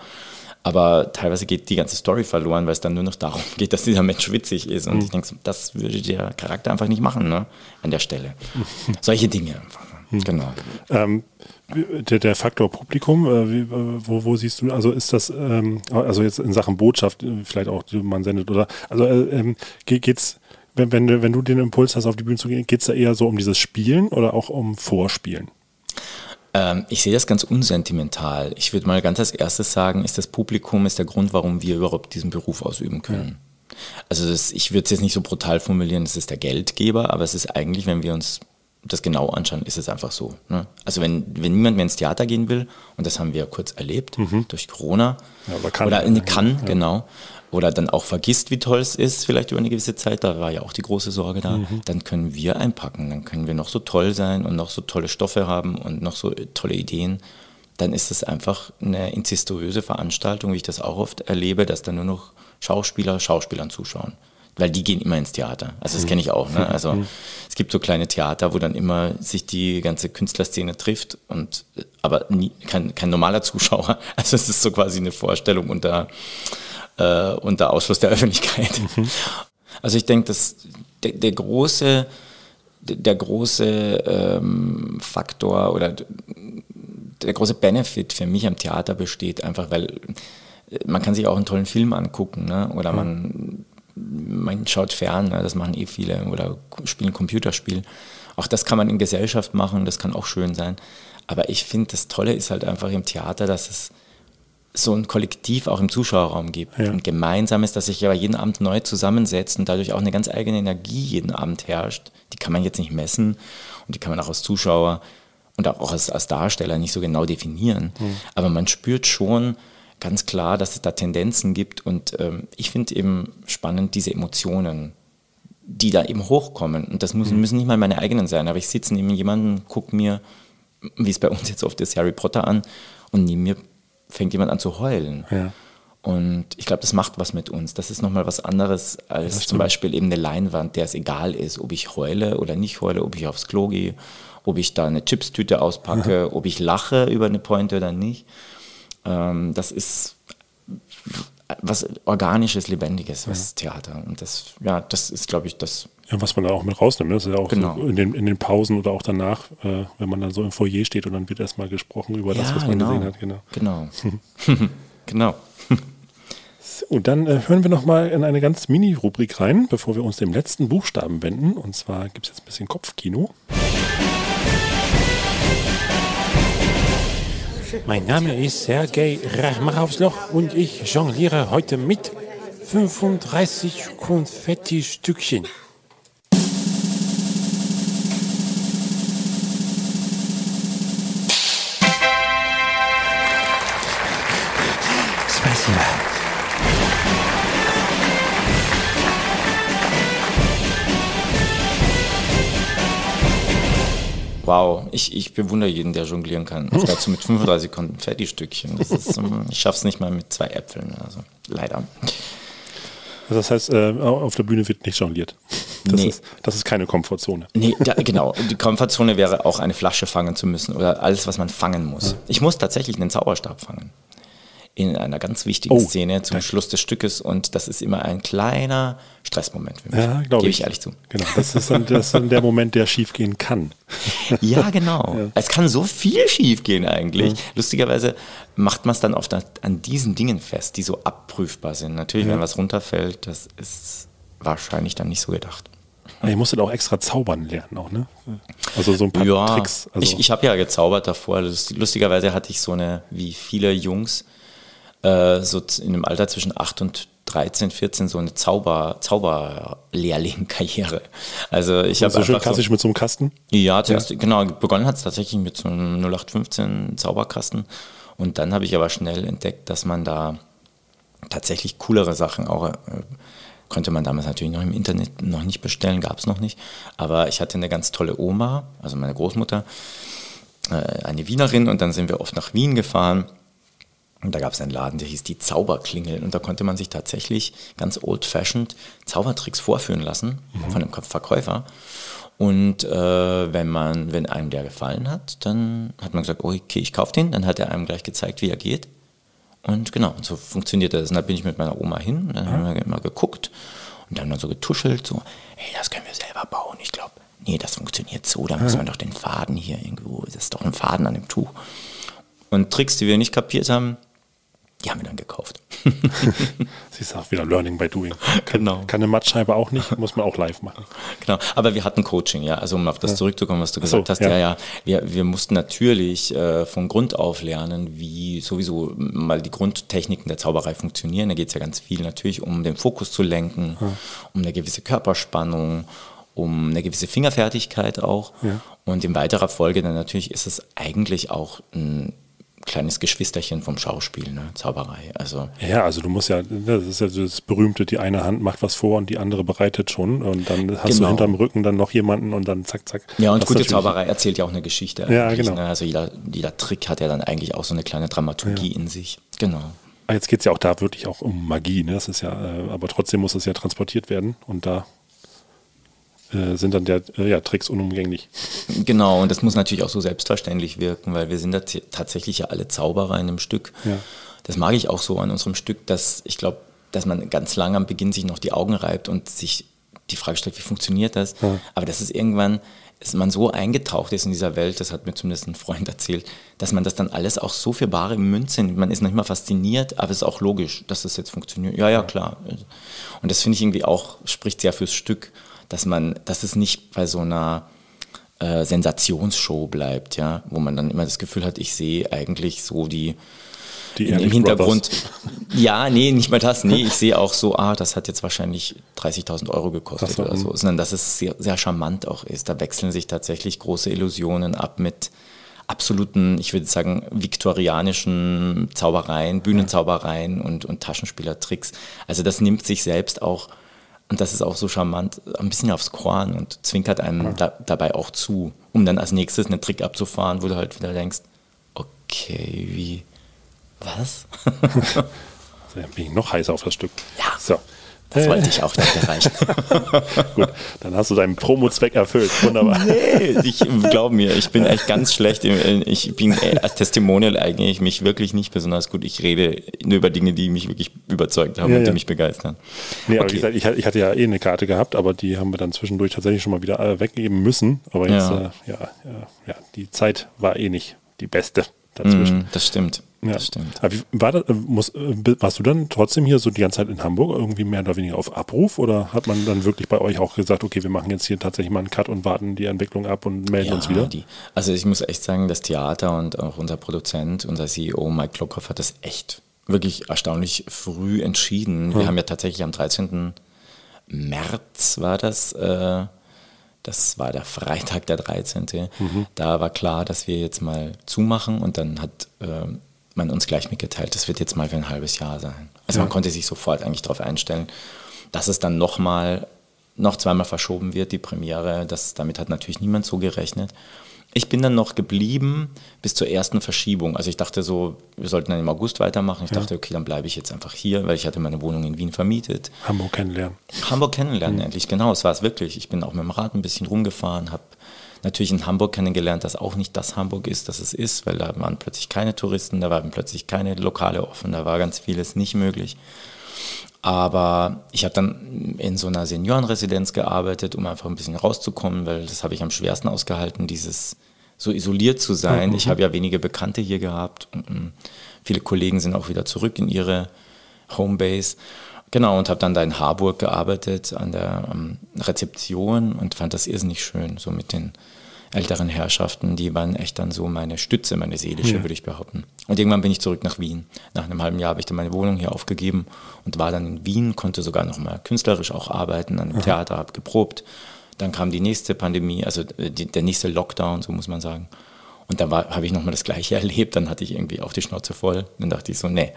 [SPEAKER 1] Aber teilweise geht die ganze Story verloren, weil es dann nur noch darum geht, dass dieser Mensch witzig ist. Und ich denke, das würde der Charakter einfach nicht machen, ne? An der Stelle. Solche Dinge einfach. ne? Genau.
[SPEAKER 4] Ähm, der, der Faktor Publikum, äh, wie, äh, wo, wo siehst du, also ist das, ähm, also jetzt in Sachen Botschaft, äh, vielleicht auch, die man sendet, oder, also äh, ähm, ge- geht's, wenn, wenn, du, wenn du den Impuls hast, auf die Bühne zu gehen, geht's da eher so um dieses Spielen oder auch um Vorspielen?
[SPEAKER 1] Ähm, ich sehe das ganz unsentimental. Ich würde mal ganz als erstes sagen, ist das Publikum ist der Grund, warum wir überhaupt diesen Beruf ausüben können. Also das, ich würde es jetzt nicht so brutal formulieren, es ist der Geldgeber, aber es ist eigentlich, wenn wir uns das genau anschauen, ist es einfach so. Ne? Also wenn, wenn niemand mehr ins Theater gehen will, und das haben wir kurz erlebt durch Corona,
[SPEAKER 4] Ja, oder kann.
[SPEAKER 1] oder in kann, genau, oder dann auch vergisst, wie toll es ist, vielleicht über eine gewisse Zeit, da war ja auch die große Sorge da, dann können wir einpacken, dann können wir noch so toll sein und noch so tolle Stoffe haben und noch so tolle Ideen. Dann ist es einfach eine incestuöse Veranstaltung, wie ich das auch oft erlebe, dass dann nur noch Schauspieler Schauspielern zuschauen. Weil die gehen immer ins Theater. Also das kenne ich auch. Ne? Also es gibt so kleine Theater, wo dann immer sich die ganze Künstlerszene trifft und aber nie, kein, kein normaler Zuschauer. Also es ist so quasi eine Vorstellung unter, äh, unter Ausschluss der Öffentlichkeit. Also ich denke, dass der, der große, der, große ähm, Faktor oder der große Benefit für mich am Theater besteht einfach, weil äh, man kann sich auch einen tollen Film angucken, ne? oder man, man schaut fern, ne? das machen eh viele, oder spielen Computerspiel. Auch das kann man in Gesellschaft machen, das kann auch schön sein. Aber ich finde, das Tolle ist halt einfach im Theater, dass es so ein Kollektiv auch im Zuschauerraum gibt.
[SPEAKER 4] Ja.
[SPEAKER 1] Ein gemeinsames, das sich aber jeden Abend neu zusammensetzt und dadurch auch eine ganz eigene Energie jeden Abend herrscht. Die kann man jetzt nicht messen und die kann man auch als Zuschauer und auch als, als Darsteller nicht so genau definieren. Aber man spürt schon ganz klar, dass es da Tendenzen gibt und ähm, ich finde eben spannend diese Emotionen, die da eben hochkommen. Und das müssen, müssen nicht mal meine eigenen sein, aber ich sitze neben jemandem, gucke mir, wie es bei uns jetzt oft ist, Harry Potter an und neben mir fängt jemand an zu heulen.
[SPEAKER 4] Ja.
[SPEAKER 1] Und ich glaube, das macht was mit uns. Das ist nochmal was anderes als zum Beispiel eben eine Leinwand, der es egal ist, ob ich heule oder nicht heule, ob ich aufs Klo gehe, ob ich da eine Chipstüte auspacke, ob ich lache über eine Pointe oder nicht. Ähm, das ist was Organisches, Lebendiges, was Theater. Und das, ja, das ist, glaube ich, das.
[SPEAKER 4] Ja, was man da auch mit rausnimmt. ne? Das ist ja auch
[SPEAKER 1] Genau.
[SPEAKER 4] so in, den, in den Pausen oder auch danach, äh, wenn man dann so im Foyer steht und dann wird erstmal gesprochen über das, was man gesehen hat. Genau.
[SPEAKER 1] Genau. genau.
[SPEAKER 4] Und dann äh, hören wir nochmal in eine ganz Mini-Rubrik rein, bevor wir uns dem letzten Buchstaben wenden. Und zwar gibt es jetzt ein bisschen Kopfkino.
[SPEAKER 7] Mein Name ist Sergei Rachmachowsloch und ich jongliere heute mit 35 Konfetti-Stückchen.
[SPEAKER 1] Wow, ich, ich bewundere jeden, der jonglieren kann. Das dazu mit 35 Konfetti-Stückchen. Das ist, ähm, ich schaff's nicht mal mit zwei Äpfeln. Also leider.
[SPEAKER 4] Also das heißt, äh, auf der Bühne wird nicht jongliert. Das,
[SPEAKER 1] Nee.
[SPEAKER 4] ist, das ist keine Komfortzone.
[SPEAKER 1] Nee, da, genau. Die Komfortzone wäre auch eine Flasche fangen zu müssen oder alles, was man fangen muss. Ich muss tatsächlich einen Zauberstab fangen. In einer ganz wichtigen
[SPEAKER 4] Oh,
[SPEAKER 1] Szene zum Schluss des Stückes und das ist immer ein kleiner Stressmoment für mich.
[SPEAKER 4] Ja, glaube
[SPEAKER 1] Gebe
[SPEAKER 4] ich.
[SPEAKER 1] ich ehrlich zu.
[SPEAKER 4] Genau, das ist dann, das ist dann der Moment, der schief gehen kann.
[SPEAKER 1] Ja, genau. Es kann so viel schief gehen eigentlich. Lustigerweise macht man es dann oft an, diesen Dingen fest, die so abprüfbar sind. Natürlich, wenn was runterfällt, das ist wahrscheinlich dann nicht so gedacht.
[SPEAKER 4] Ihr musstet auch extra zaubern lernen, auch, ne? Also so ein paar
[SPEAKER 1] Ja,
[SPEAKER 4] Tricks. Also,
[SPEAKER 1] ich, ich habe ja gezaubert davor. Lust- Lustigerweise hatte ich so eine, wie viele Jungs, äh, so in einem Alter zwischen 8 und 13, 14, so eine Zauber, Zauberlehrling-Karriere. Also ich habe
[SPEAKER 4] so schön
[SPEAKER 1] einfach so,
[SPEAKER 4] klassisch mit so einem Kasten.
[SPEAKER 1] Ja, zuerst, genau, begonnen hat es tatsächlich mit so einem 0815 Zauberkasten. Und dann habe ich aber schnell entdeckt, dass man da tatsächlich coolere Sachen auch, äh, konnte man damals natürlich noch im Internet noch nicht bestellen, gab es noch nicht. Aber ich hatte eine ganz tolle Oma, also meine Großmutter, äh, eine Wienerin und dann sind wir oft nach Wien gefahren. Und da gab es einen Laden, der hieß die Zauberklingel. Und da konnte man sich tatsächlich ganz old-fashioned Zaubertricks vorführen lassen von einem Verkäufer. Und äh, wenn man, wenn einem der gefallen hat, dann hat man gesagt, oh, okay, ich kaufe den. Dann hat er einem gleich gezeigt, wie er geht. Und genau, und so funktionierte das. Und da bin ich mit meiner Oma hin, dann haben wir immer geguckt und dann, dann so getuschelt, so, hey, das können wir selber bauen. Ich glaube, nee, das funktioniert so, da muss man doch den Faden hier irgendwo, das ist doch ein Faden an dem Tuch. Und Tricks, die wir nicht kapiert haben, die haben wir dann gekauft.
[SPEAKER 4] Sie ist auch wieder Learning by Doing.
[SPEAKER 1] Genau.
[SPEAKER 4] Kann eine Mattscheibe auch nicht, muss man auch live machen.
[SPEAKER 1] Genau, aber wir hatten Coaching, ja. Also um auf das zurückzukommen, was du
[SPEAKER 4] Ach so,
[SPEAKER 1] gesagt hast,
[SPEAKER 4] ja.
[SPEAKER 1] ja, ja. Wir, wir mussten natürlich äh, von Grund auf lernen, wie sowieso mal die Grundtechniken der Zauberei funktionieren. Da geht es ja ganz viel natürlich um den Fokus zu lenken, um eine gewisse Körperspannung, um eine gewisse Fingerfertigkeit auch. Und in weiterer Folge dann natürlich ist es eigentlich auch ein kleines Geschwisterchen vom Schauspiel, ne? Zauberei. Also
[SPEAKER 4] Ja, also du musst ja, das ist ja das berühmte, die eine Hand macht was vor und die andere bereitet schon und dann hast du
[SPEAKER 1] Genau.
[SPEAKER 4] hinterm Rücken dann noch jemanden und dann zack, zack.
[SPEAKER 1] Ja, und gute Zauberei erzählt ja auch eine Geschichte.
[SPEAKER 4] Ja, genau.
[SPEAKER 1] Ne? Also jeder, jeder Trick hat ja dann eigentlich auch so eine kleine Dramaturgie in sich. Genau.
[SPEAKER 4] Ah, Jetzt geht es ja auch da wirklich auch um Magie, ne? Das ist ja, äh, aber trotzdem muss es ja transportiert werden und da äh, sind dann der, äh, ja, Tricks unumgänglich.
[SPEAKER 1] Genau, und das muss natürlich auch so selbstverständlich wirken, weil wir sind da tatsächlich ja alle Zauberer in einem Stück.
[SPEAKER 4] Ja.
[SPEAKER 1] Das mag ich auch so an unserem Stück, dass ich glaube, dass man ganz lange am Beginn sich noch die Augen reibt und sich die Frage stellt, wie funktioniert das? Aber das ist irgendwann, ist man so eingetaucht ist in dieser Welt, das hat mir zumindest ein Freund erzählt, dass man das dann alles auch so für bare Münze nimmt. Man ist noch nicht mal fasziniert, aber es ist auch logisch, dass das jetzt funktioniert. Ja, ja, klar. Und das finde ich irgendwie auch, spricht sehr fürs Stück, dass man, dass es nicht bei so einer äh, Sensationsshow bleibt, ja, wo man dann immer das Gefühl hat, ich sehe eigentlich so die
[SPEAKER 4] Die
[SPEAKER 1] in, im Hintergrund.
[SPEAKER 4] Brothers.
[SPEAKER 1] Ja, nee, nicht mal das. Nee, ich sehe auch so, ah, das hat jetzt wahrscheinlich 30.000 Euro gekostet
[SPEAKER 4] so,
[SPEAKER 1] oder so.
[SPEAKER 4] hm.
[SPEAKER 1] Sondern dass es sehr, sehr charmant auch ist. Da wechseln sich tatsächlich große Illusionen ab mit absoluten, ich würde sagen, viktorianischen Zaubereien, Bühnenzaubereien und, und Taschenspielertricks. Also das nimmt sich selbst auch, und das ist auch so charmant, ein bisschen aufs Korn und zwinkert einem da, dabei auch zu, um dann als nächstes einen Trick abzufahren, wo du halt wieder denkst, okay, wie, was?
[SPEAKER 4] Da bin ich noch heißer auf das Stück.
[SPEAKER 1] Ja.
[SPEAKER 4] So.
[SPEAKER 1] Das wollte ich auch nicht erreichen.
[SPEAKER 4] Gut, dann hast du deinen Promo-Zweck erfüllt. Wunderbar.
[SPEAKER 1] Nee, ich glaub mir, ich bin echt ganz schlecht. im- Ich bin äh, als Testimonial eigentlich mich wirklich nicht besonders gut. Ich rede nur über Dinge, die mich wirklich überzeugt haben
[SPEAKER 4] Ja,
[SPEAKER 1] und die
[SPEAKER 4] ja.
[SPEAKER 1] mich begeistern.
[SPEAKER 4] Nee, aber
[SPEAKER 1] Okay.
[SPEAKER 4] wie gesagt, ich, hatte ja eh eine Karte gehabt, aber die haben wir dann zwischendurch tatsächlich schon mal wieder äh, weggeben müssen. Aber jetzt,
[SPEAKER 1] Ja.
[SPEAKER 4] äh, ja, ja, ja, die Zeit war eh nicht die beste. Dazwischen.
[SPEAKER 1] Mm, das stimmt.
[SPEAKER 4] Ja.
[SPEAKER 1] Das stimmt.
[SPEAKER 4] Wie, war das, äh, muss, äh, warst du dann trotzdem hier so die ganze Zeit in Hamburg irgendwie mehr oder weniger auf Abruf oder hat man dann wirklich bei euch auch gesagt, okay, wir machen jetzt hier tatsächlich mal einen Cut und warten die Entwicklung ab und melden uns wieder?
[SPEAKER 1] Die, also ich muss echt sagen, das Theater und auch unser Produzent, unser CEO Mike Klockhoff hat das echt wirklich erstaunlich früh entschieden. Wir haben ja tatsächlich am 13. März war das, äh, das war der Freitag der 13. Da war klar, dass wir jetzt mal zumachen und dann hat äh, man uns gleich mitgeteilt, das wird jetzt mal für ein halbes Jahr sein. Also man konnte sich sofort eigentlich darauf einstellen, dass es dann nochmal, noch zweimal verschoben wird, die Premiere. Das, damit hat natürlich niemand so gerechnet. Ich bin dann noch geblieben bis zur ersten Verschiebung. Also ich dachte so, wir sollten dann im August weitermachen. Ich dachte, okay, dann bleibe ich jetzt einfach hier, weil ich hatte meine Wohnung in Wien vermietet.
[SPEAKER 4] Hamburg kennenlernen.
[SPEAKER 1] Hamburg kennenlernen endlich, genau, es war es wirklich. Ich bin auch mit dem Rad ein bisschen rumgefahren, habe natürlich in Hamburg kennengelernt, das auch nicht das Hamburg ist, das es ist, weil da waren plötzlich keine Touristen, da waren plötzlich keine Lokale offen, da war ganz vieles nicht möglich. Aber ich habe dann in so einer Seniorenresidenz gearbeitet, um einfach ein bisschen rauszukommen, weil das habe ich am schwersten ausgehalten, dieses so isoliert zu sein. Ich habe ja wenige Bekannte hier gehabt und mm, viele Kollegen sind auch wieder zurück in ihre Homebase. Genau, und habe dann da in Harburg gearbeitet an der ähm, Rezeption und fand das irrsinnig schön, so mit den älteren Herrschaften, die waren echt dann so meine Stütze, meine seelische, würde ich behaupten. Und irgendwann bin ich zurück nach Wien. Nach einem halben Jahr habe ich dann meine Wohnung hier aufgegeben und war dann in Wien, konnte sogar noch mal künstlerisch auch arbeiten, an einem Theater, habe geprobt. Dann kam die nächste Pandemie, also äh, die, der nächste Lockdown, so muss man sagen. Und dann habe ich nochmal das Gleiche erlebt. Dann hatte ich irgendwie auf die Schnauze voll. Dann dachte ich so, nee,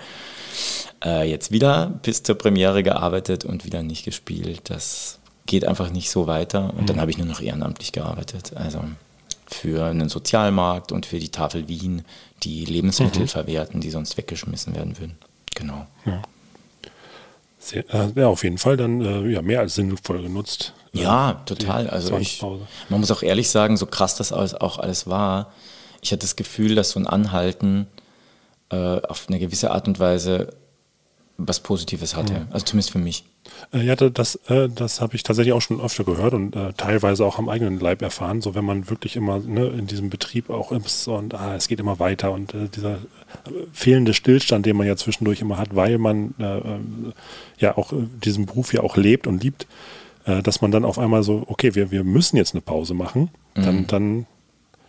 [SPEAKER 1] äh, jetzt wieder bis zur Premiere gearbeitet und wieder nicht gespielt. Das geht einfach nicht so weiter. Und dann habe ich nur noch ehrenamtlich gearbeitet. Also für einen Sozialmarkt und für die Tafel Wien, die Lebensmittel verwerten, die sonst weggeschmissen werden würden. Genau.
[SPEAKER 4] Sehr, äh, ja, auf jeden Fall dann äh, ja, mehr als sinnvoll genutzt.
[SPEAKER 1] Ja, total. Also ich, man muss auch ehrlich sagen, so krass das alles, auch alles war, ich hatte das Gefühl, dass so ein Anhalten äh, auf eine gewisse Art und Weise was Positives hatte. Also zumindest für mich.
[SPEAKER 4] Äh, Ja, da- das, äh, das habe ich tatsächlich auch schon öfter gehört und äh, teilweise auch am eigenen Leib erfahren. So, wenn man wirklich immer ne, in diesem Betrieb auch ist und ah, es geht immer weiter und äh, dieser fehlende Stillstand, den man ja zwischendurch immer hat, weil man äh, ähm, ja auch diesen Beruf ja auch lebt und liebt, äh, dass man dann auf einmal so, okay, wir, wir müssen jetzt eine Pause machen, dann, dann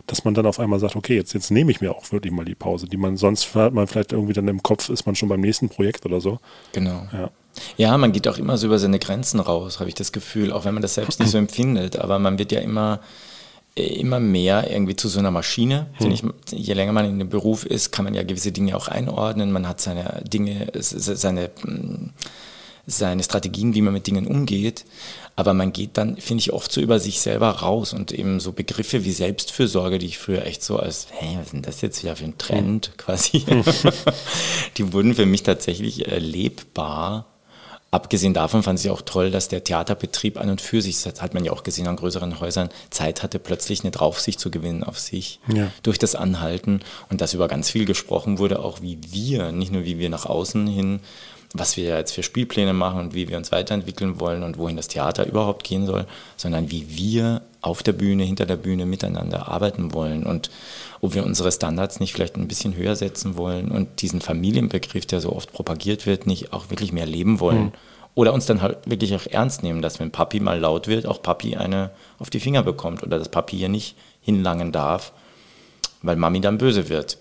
[SPEAKER 4] dass man dann auf einmal sagt, okay, jetzt, jetzt nehme ich mir auch wirklich mal die Pause, die man sonst hat man vielleicht irgendwie dann im Kopf, ist man schon beim nächsten Projekt oder so.
[SPEAKER 1] Genau.
[SPEAKER 4] Ja.
[SPEAKER 1] Ja, man geht auch immer so über seine Grenzen raus, habe ich das Gefühl, auch wenn man das selbst nicht so empfindet. Aber man wird ja immer, äh, immer mehr irgendwie zu so einer Maschine. Finde ich, je länger man in dem Beruf ist, kann man ja gewisse Dinge auch einordnen. Man hat seine Dinge, seine, mm, seine Strategien, wie man mit Dingen umgeht. Aber man geht dann, finde ich, oft so über sich selber raus und eben so Begriffe wie Selbstfürsorge, die ich früher echt so als, hey, was ist denn das jetzt wieder für ein Trend quasi, die wurden für mich tatsächlich äh, lebbar. Abgesehen davon fand ich auch toll, dass der Theaterbetrieb an und für sich, das hat man ja auch gesehen an größeren Häusern, Zeit hatte, plötzlich eine Draufsicht zu gewinnen auf sich
[SPEAKER 4] Ja.
[SPEAKER 1] durch das Anhalten und dass über ganz viel gesprochen wurde, auch wie wir, nicht nur wie wir nach außen hin, was wir jetzt für Spielpläne machen und wie wir uns weiterentwickeln wollen und wohin das Theater überhaupt gehen soll, sondern wie wir auf der Bühne, hinter der Bühne miteinander arbeiten wollen und ob wir unsere Standards nicht vielleicht ein bisschen höher setzen wollen und diesen Familienbegriff, der so oft propagiert wird, nicht auch wirklich mehr leben wollen. Oder uns dann halt wirklich auch ernst nehmen, dass wenn Papi mal laut wird, auch Papi eine auf die Finger bekommt oder dass Papi hier nicht hinlangen darf, weil Mami dann böse wird.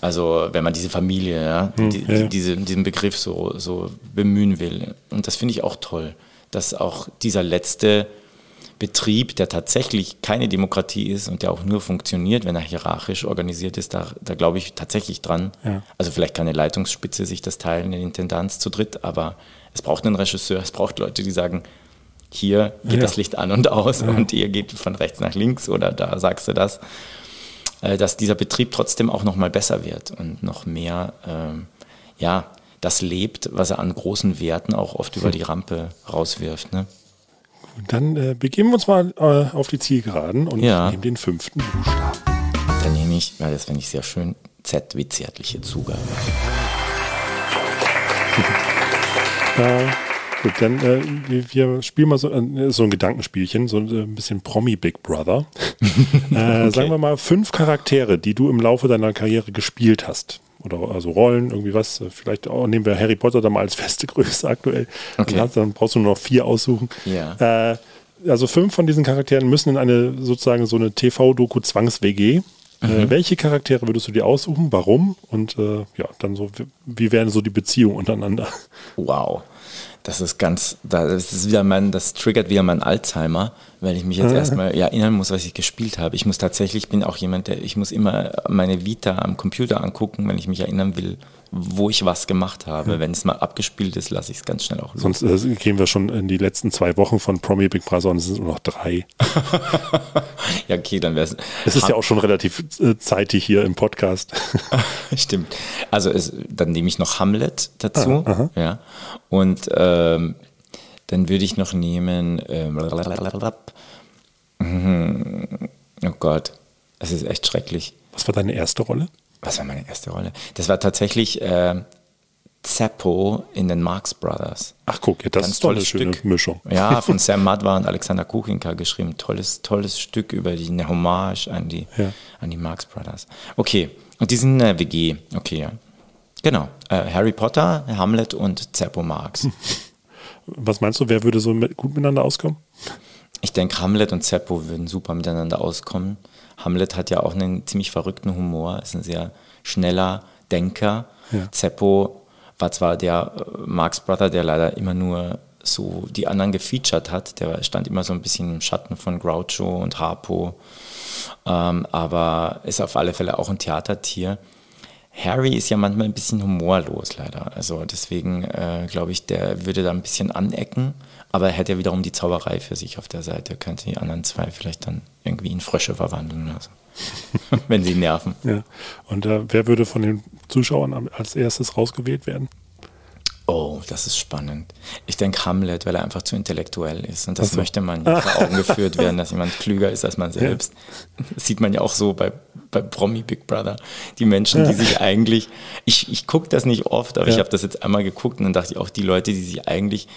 [SPEAKER 1] Also wenn man diese Familie, ja, die,
[SPEAKER 4] ja, ja.
[SPEAKER 1] Diese, diesen Begriff so, so bemühen will. Und das finde ich auch toll, dass auch dieser letzte Betrieb, der tatsächlich keine Demokratie ist und der auch nur funktioniert, wenn er hierarchisch organisiert ist, da, da glaube ich tatsächlich dran.
[SPEAKER 4] Ja.
[SPEAKER 1] Also vielleicht kann eine Leitungsspitze sich das teilen, eine Intendanz zu dritt, aber es braucht einen Regisseur, es braucht Leute, die sagen, hier geht
[SPEAKER 4] Ja.
[SPEAKER 1] das Licht an und aus und ihr geht von rechts nach links oder da sagst du das. Äh, Dass dieser Betrieb trotzdem auch noch mal besser wird und noch mehr, ähm, ja, das lebt, was er an großen Werten auch oft über die Rampe rauswirft. Ne?
[SPEAKER 4] Dann äh, begeben wir uns mal äh, auf die Zielgeraden und
[SPEAKER 1] Ja.
[SPEAKER 4] nehmen den fünften Buchstaben.
[SPEAKER 1] Dann nehme ich, weil das finde ich sehr schön, Z wie zärtliche Zugabe.
[SPEAKER 4] Gut, dann äh, wir, wir spielen mal so, äh, so ein Gedankenspielchen, so äh, ein bisschen Promi Big Brother. äh, Sagen wir mal fünf Charaktere, die du im Laufe deiner Karriere gespielt hast. Oder also Rollen, irgendwie was. Äh, Vielleicht auch, nehmen wir Harry Potter da mal als feste Größe aktuell.
[SPEAKER 1] Okay.
[SPEAKER 4] Dann, hast, dann brauchst du nur noch vier aussuchen.
[SPEAKER 1] Ja.
[SPEAKER 4] Äh, also fünf von diesen Charakteren müssen in eine sozusagen so eine TV-Doku Zwangs-WG. Äh, welche Charaktere würdest du dir aussuchen? Warum? Und äh, ja, dann so, wie- wie wären so die Beziehungen untereinander?
[SPEAKER 1] Wow. Das ist ganz, das ist wieder mein, das triggert wieder mein Alzheimer, weil ich mich jetzt erstmal ja, erinnern muss, was ich gespielt habe. Ich muss tatsächlich, ich bin auch jemand, der, ich muss immer meine Vita am Computer angucken, wenn ich mich erinnern will, wo ich was gemacht habe. Wenn es mal abgespielt ist, lasse ich es ganz schnell auch los.
[SPEAKER 4] Sonst äh, gehen wir schon in die letzten zwei Wochen von Promi Big Brother und es sind nur noch drei.
[SPEAKER 1] ja, okay, dann wäre es.
[SPEAKER 4] Es ist ja auch schon relativ äh, zeitig hier im Podcast.
[SPEAKER 1] Stimmt. Also es, dann nehme ich noch Hamlet dazu. ja. Und ähm, dann würde ich noch nehmen. Ähm, mhm. oh Gott, es ist echt schrecklich.
[SPEAKER 4] Was war deine erste Rolle?
[SPEAKER 1] Was war meine erste Rolle? Das war tatsächlich äh, Zeppo in den Marx Brothers.
[SPEAKER 4] Ach guck, ja, das
[SPEAKER 1] Ganz
[SPEAKER 4] ist eine
[SPEAKER 1] tolles
[SPEAKER 4] schöne
[SPEAKER 1] Stück.
[SPEAKER 4] Mischung.
[SPEAKER 1] Ja, von Sam Madwa und Alexander Kuchinka geschrieben. Tolles, tolles Stück über die eine Hommage an die,
[SPEAKER 4] Ja.
[SPEAKER 1] an die Marx Brothers. Okay, und die sind eine WG. Okay, ja. Genau. Äh, Harry Potter, Hamlet und Zeppo Marx.
[SPEAKER 4] Was meinst du, wer würde so mit, gut miteinander auskommen?
[SPEAKER 1] Ich denke, Hamlet und Zeppo würden super miteinander auskommen. Hamlet hat ja auch einen ziemlich verrückten Humor, ist ein sehr schneller Denker.
[SPEAKER 4] Ja.
[SPEAKER 1] Zeppo war zwar der äh, Marx Brother, der leider immer nur so die anderen gefeatured hat. Der stand immer so ein bisschen im Schatten von Groucho und Harpo, ähm, aber ist auf alle Fälle auch ein Theatertier. Harry ist ja manchmal ein bisschen humorlos, leider. Also deswegen äh, glaube ich, der würde da ein bisschen anecken, aber er hätte ja wiederum die Zauberei für sich auf der Seite. Könnte die anderen zwei vielleicht dann irgendwie in Frösche verwandeln so. Wenn sie nerven.
[SPEAKER 4] Ja. Und äh, wer würde von den Zuschauern als erstes rausgewählt werden?
[SPEAKER 1] Oh, das ist spannend. Ich denke Hamlet, weil er einfach zu intellektuell ist. Und das möchte man nicht vor Augen geführt werden, dass jemand klüger ist als man selbst. Das sieht man ja auch so bei, bei Promi Big Brother. Die Menschen, die sich eigentlich, ich, ich gucke das nicht oft, aber ich
[SPEAKER 4] Ja.
[SPEAKER 1] habe das jetzt einmal geguckt und dann dachte ich auch, die Leute, die sich eigentlich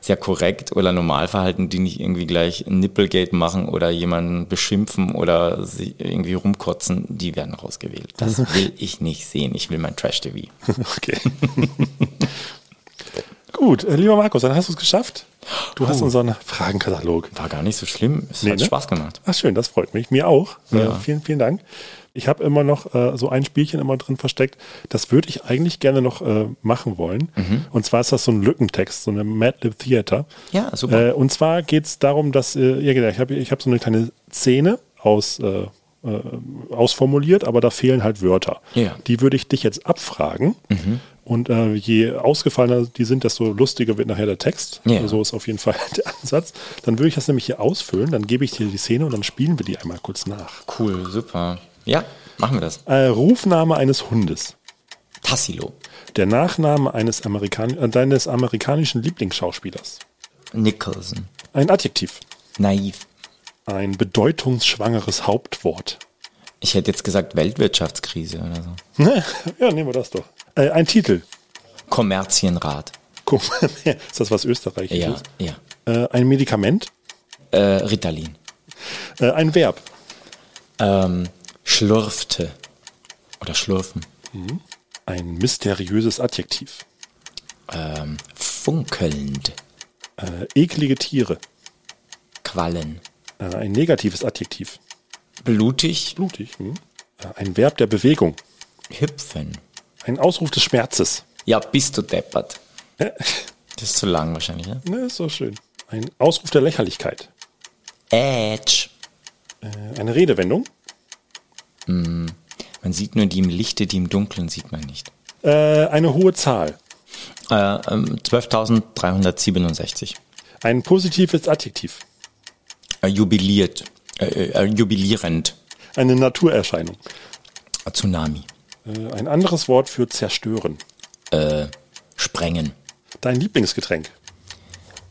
[SPEAKER 1] sehr korrekt oder normal verhalten, die nicht irgendwie gleich ein Nipplegate machen oder jemanden beschimpfen oder irgendwie rumkotzen, die werden rausgewählt. Das will ich nicht sehen. Ich will mein Trash-TV.
[SPEAKER 4] Okay. Gut, äh, lieber Markus, dann hast du es geschafft. Du hast unseren Fragenkatalog.
[SPEAKER 1] War gar nicht so schlimm. Es
[SPEAKER 4] Nee,
[SPEAKER 1] hat
[SPEAKER 4] ne?
[SPEAKER 1] Spaß gemacht.
[SPEAKER 4] Ach schön, das freut mich. Mir auch. Äh,
[SPEAKER 1] Ja.
[SPEAKER 4] vielen, vielen Dank. Ich habe immer noch äh, so ein Spielchen immer drin versteckt. Das würde ich eigentlich gerne noch äh, machen wollen. Und zwar ist das so ein Lückentext, so eine Madlib Theater.
[SPEAKER 1] Ja, super.
[SPEAKER 4] Äh, und zwar geht es darum, dass, äh, ja genau, ich habe ich hab so eine kleine Szene aus, äh, äh, ausformuliert, aber da fehlen halt Wörter.
[SPEAKER 1] Ja.
[SPEAKER 4] Die würde ich dich jetzt abfragen. Und äh, je ausgefallener die sind, desto lustiger wird nachher der Text.
[SPEAKER 1] Ja.
[SPEAKER 4] So ist auf jeden Fall der Ansatz. Dann würde ich das nämlich hier ausfüllen, dann gebe ich dir die Szene und dann spielen wir die einmal kurz nach.
[SPEAKER 1] Cool, super. Ja, machen wir das.
[SPEAKER 4] Äh, Rufname eines Hundes.
[SPEAKER 1] Tassilo.
[SPEAKER 4] Der Nachname eines Amerikan äh, deines amerikanischen Lieblingsschauspielers.
[SPEAKER 1] Nicholson.
[SPEAKER 4] Ein Adjektiv.
[SPEAKER 1] Naiv.
[SPEAKER 4] Ein bedeutungsschwangeres Hauptwort.
[SPEAKER 1] Ich hätte jetzt gesagt Weltwirtschaftskrise oder so.
[SPEAKER 4] ja, nehmen wir das doch. Äh, ein Titel.
[SPEAKER 1] Kommerzienrat.
[SPEAKER 4] Ist das was Österreichisches?
[SPEAKER 1] Ja, ja.
[SPEAKER 4] Äh, ein Medikament.
[SPEAKER 1] Äh, Ritalin.
[SPEAKER 4] Äh, ein Verb.
[SPEAKER 1] Ähm, schlurfte. Oder schlurfen.
[SPEAKER 4] Ein mysteriöses Adjektiv.
[SPEAKER 1] Ähm, funkelnd.
[SPEAKER 4] Äh, eklige Tiere.
[SPEAKER 1] Quallen.
[SPEAKER 4] Äh, ein negatives Adjektiv.
[SPEAKER 1] Blutig.
[SPEAKER 4] Blutig. Äh, ein Verb der Bewegung.
[SPEAKER 1] Hüpfen.
[SPEAKER 4] Ein Ausruf des Schmerzes.
[SPEAKER 1] Ja, bist du deppert. Das ist zu lang wahrscheinlich, ne?
[SPEAKER 4] Ne, ist so schön. Ein Ausruf der Lächerlichkeit.
[SPEAKER 1] Edge.
[SPEAKER 4] Äh, eine Redewendung.
[SPEAKER 1] Man sieht nur die im Lichte, die im Dunkeln sieht man nicht.
[SPEAKER 4] Äh, eine hohe Zahl.
[SPEAKER 1] Äh, ähm, 12.367.
[SPEAKER 4] Ein positives Adjektiv.
[SPEAKER 1] Äh, jubiliert. Äh, jubilierend.
[SPEAKER 4] Eine Naturerscheinung.
[SPEAKER 1] Tsunami.
[SPEAKER 4] Äh, ein anderes Wort für zerstören.
[SPEAKER 1] Äh, sprengen.
[SPEAKER 4] Dein Lieblingsgetränk.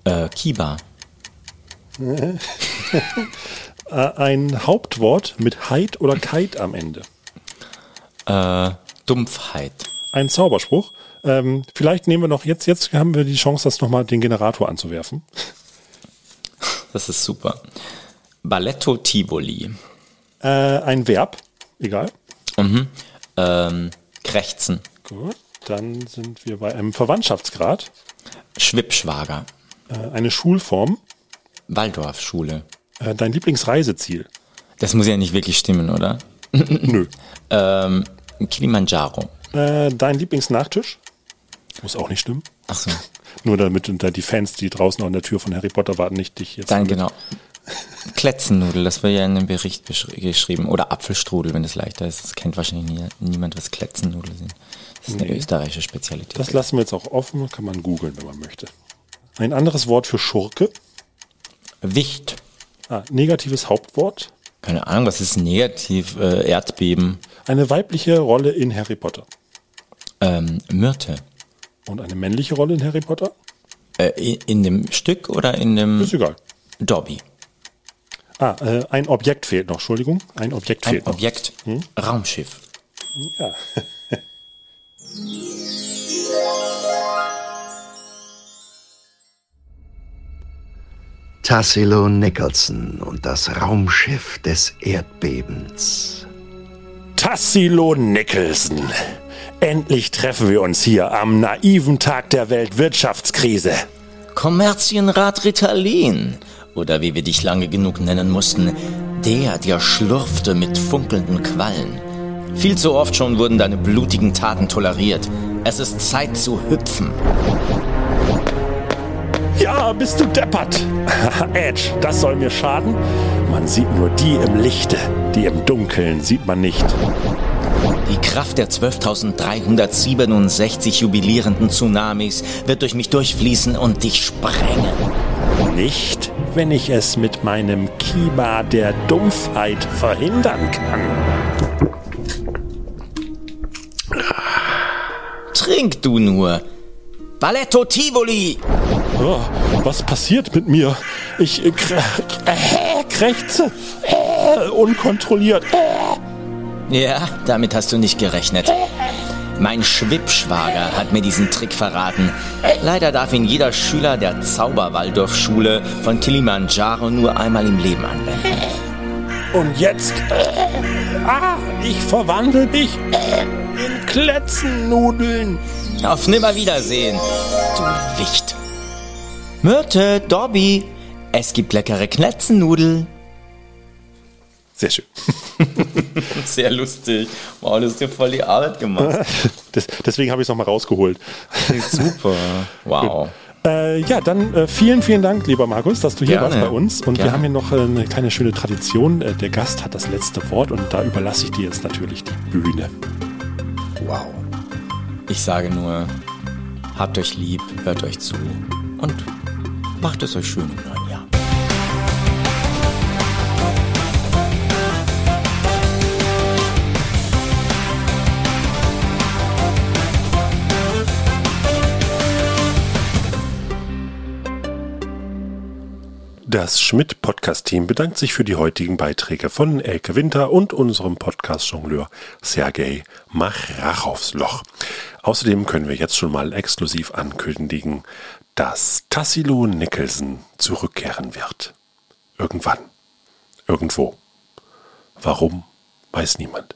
[SPEAKER 1] Äh, Kiba.
[SPEAKER 4] Äh, ein Hauptwort mit Heid oder Kite am Ende.
[SPEAKER 1] Äh, Dumpfheit.
[SPEAKER 4] ein Zauberspruch. Ähm, vielleicht nehmen wir noch jetzt, jetzt haben wir die Chance, das nochmal den Generator anzuwerfen.
[SPEAKER 1] Das ist super. Balletto Tivoli.
[SPEAKER 4] Äh, ein Verb, egal.
[SPEAKER 1] Mhm. Ähm, krächzen.
[SPEAKER 4] Gut, dann sind wir bei einem Verwandtschaftsgrad.
[SPEAKER 1] Schwippschwager.
[SPEAKER 4] Äh, eine Schulform.
[SPEAKER 1] Waldorfschule.
[SPEAKER 4] Äh, dein Lieblingsreiseziel.
[SPEAKER 1] Das muss ja nicht wirklich stimmen, oder?
[SPEAKER 4] Nö.
[SPEAKER 1] Ähm, Kilimanjaro.
[SPEAKER 4] Äh, dein Lieblingsnachtisch. Muss auch nicht stimmen.
[SPEAKER 1] Ach so.
[SPEAKER 4] Nur damit unter die Fans, die draußen an der Tür von Harry Potter warten, nicht dich jetzt.
[SPEAKER 1] Dann genau. Kletzennudel, das wird ja in dem Bericht geschrieben. Oder Apfelstrudel, wenn es leichter ist. Das kennt wahrscheinlich nie, niemand, was Kletzennudel sind. Das ist eine
[SPEAKER 4] Nee.
[SPEAKER 1] österreichische Spezialität.
[SPEAKER 4] Das lassen wir jetzt auch offen, kann man googeln, wenn man möchte. Ein anderes Wort für Schurke.
[SPEAKER 1] Wicht.
[SPEAKER 4] Ah, negatives Hauptwort.
[SPEAKER 1] Keine Ahnung, was ist negativ? Äh, Erdbeben.
[SPEAKER 4] Eine weibliche Rolle in Harry Potter.
[SPEAKER 1] Ähm, Myrte.
[SPEAKER 4] Und eine männliche Rolle in Harry Potter?
[SPEAKER 1] Äh, in, in dem Stück oder in dem
[SPEAKER 4] Ist egal.
[SPEAKER 1] Dobby?
[SPEAKER 4] Ah, äh, ein Objekt fehlt noch, Entschuldigung. Ein Objekt
[SPEAKER 1] Ein
[SPEAKER 4] fehlt noch.
[SPEAKER 1] Objekt. Raumschiff.
[SPEAKER 4] Ja.
[SPEAKER 8] Tassilo Nicholson und das Raumschiff des Erdbebens.
[SPEAKER 4] Tassilo Nicholson. Endlich treffen wir uns hier am naiven Tag der Weltwirtschaftskrise.
[SPEAKER 1] Kommerzienrat Ritalin. Oder wie wir dich lange genug nennen mussten, der, der schlurfte mit funkelnden Quallen. Viel zu oft schon wurden deine blutigen Taten toleriert. Es ist Zeit zu hüpfen.
[SPEAKER 4] Ja, bist du deppert. Edge, das soll mir schaden? Man sieht nur die im Lichte, die im Dunkeln sieht man nicht.
[SPEAKER 1] Die Kraft der 12.367 jubilierenden Tsunamis wird durch mich durchfließen und dich sprengen.
[SPEAKER 4] Nicht, wenn ich es mit meinem Kima der Dumpfheit verhindern kann.
[SPEAKER 1] Trink du nur. Balletto Tivoli!
[SPEAKER 4] Oh, was passiert mit mir? Ich äh, äh, krächze. Äh, unkontrolliert.
[SPEAKER 1] Ja, damit hast du nicht gerechnet. Mein Schwippschwager hat mir diesen Trick verraten. Leider darf ihn jeder Schüler der Zauberwaldorfschule von Kilimanjaro nur einmal im Leben anwenden.
[SPEAKER 4] Und jetzt. Äh, ah, ich verwandle mich äh, in Kletzennudeln.
[SPEAKER 1] Auf Nimmerwiedersehen, du Wicht. Myrte, Dobby, es gibt leckere Kletzennudeln.
[SPEAKER 4] Sehr schön.
[SPEAKER 1] Sehr lustig. Wow, du hast dir voll die Arbeit gemacht.
[SPEAKER 4] Das, deswegen habe ich es nochmal rausgeholt.
[SPEAKER 1] Super. Wow.
[SPEAKER 4] Äh, ja, dann äh, vielen, vielen Dank, lieber Markus, dass du hier
[SPEAKER 1] Gerne.
[SPEAKER 4] warst bei uns. Und wir
[SPEAKER 1] Gerne.
[SPEAKER 4] haben hier noch äh, eine kleine schöne Tradition. Äh, der Gast hat das letzte Wort und da überlasse ich dir jetzt natürlich die Bühne.
[SPEAKER 1] Wow. Ich sage nur, habt euch lieb, hört euch zu und macht es euch schön im neuen
[SPEAKER 4] Das Schmidt-Podcast-Team bedankt sich für die heutigen Beiträge von Elke Winter und unserem Podcast-Jongleur Sergei Machrachows Loch. Außerdem können wir jetzt schon mal exklusiv ankündigen, dass Tassilo Nicholson zurückkehren wird. Irgendwann. Irgendwo. Warum, weiß niemand.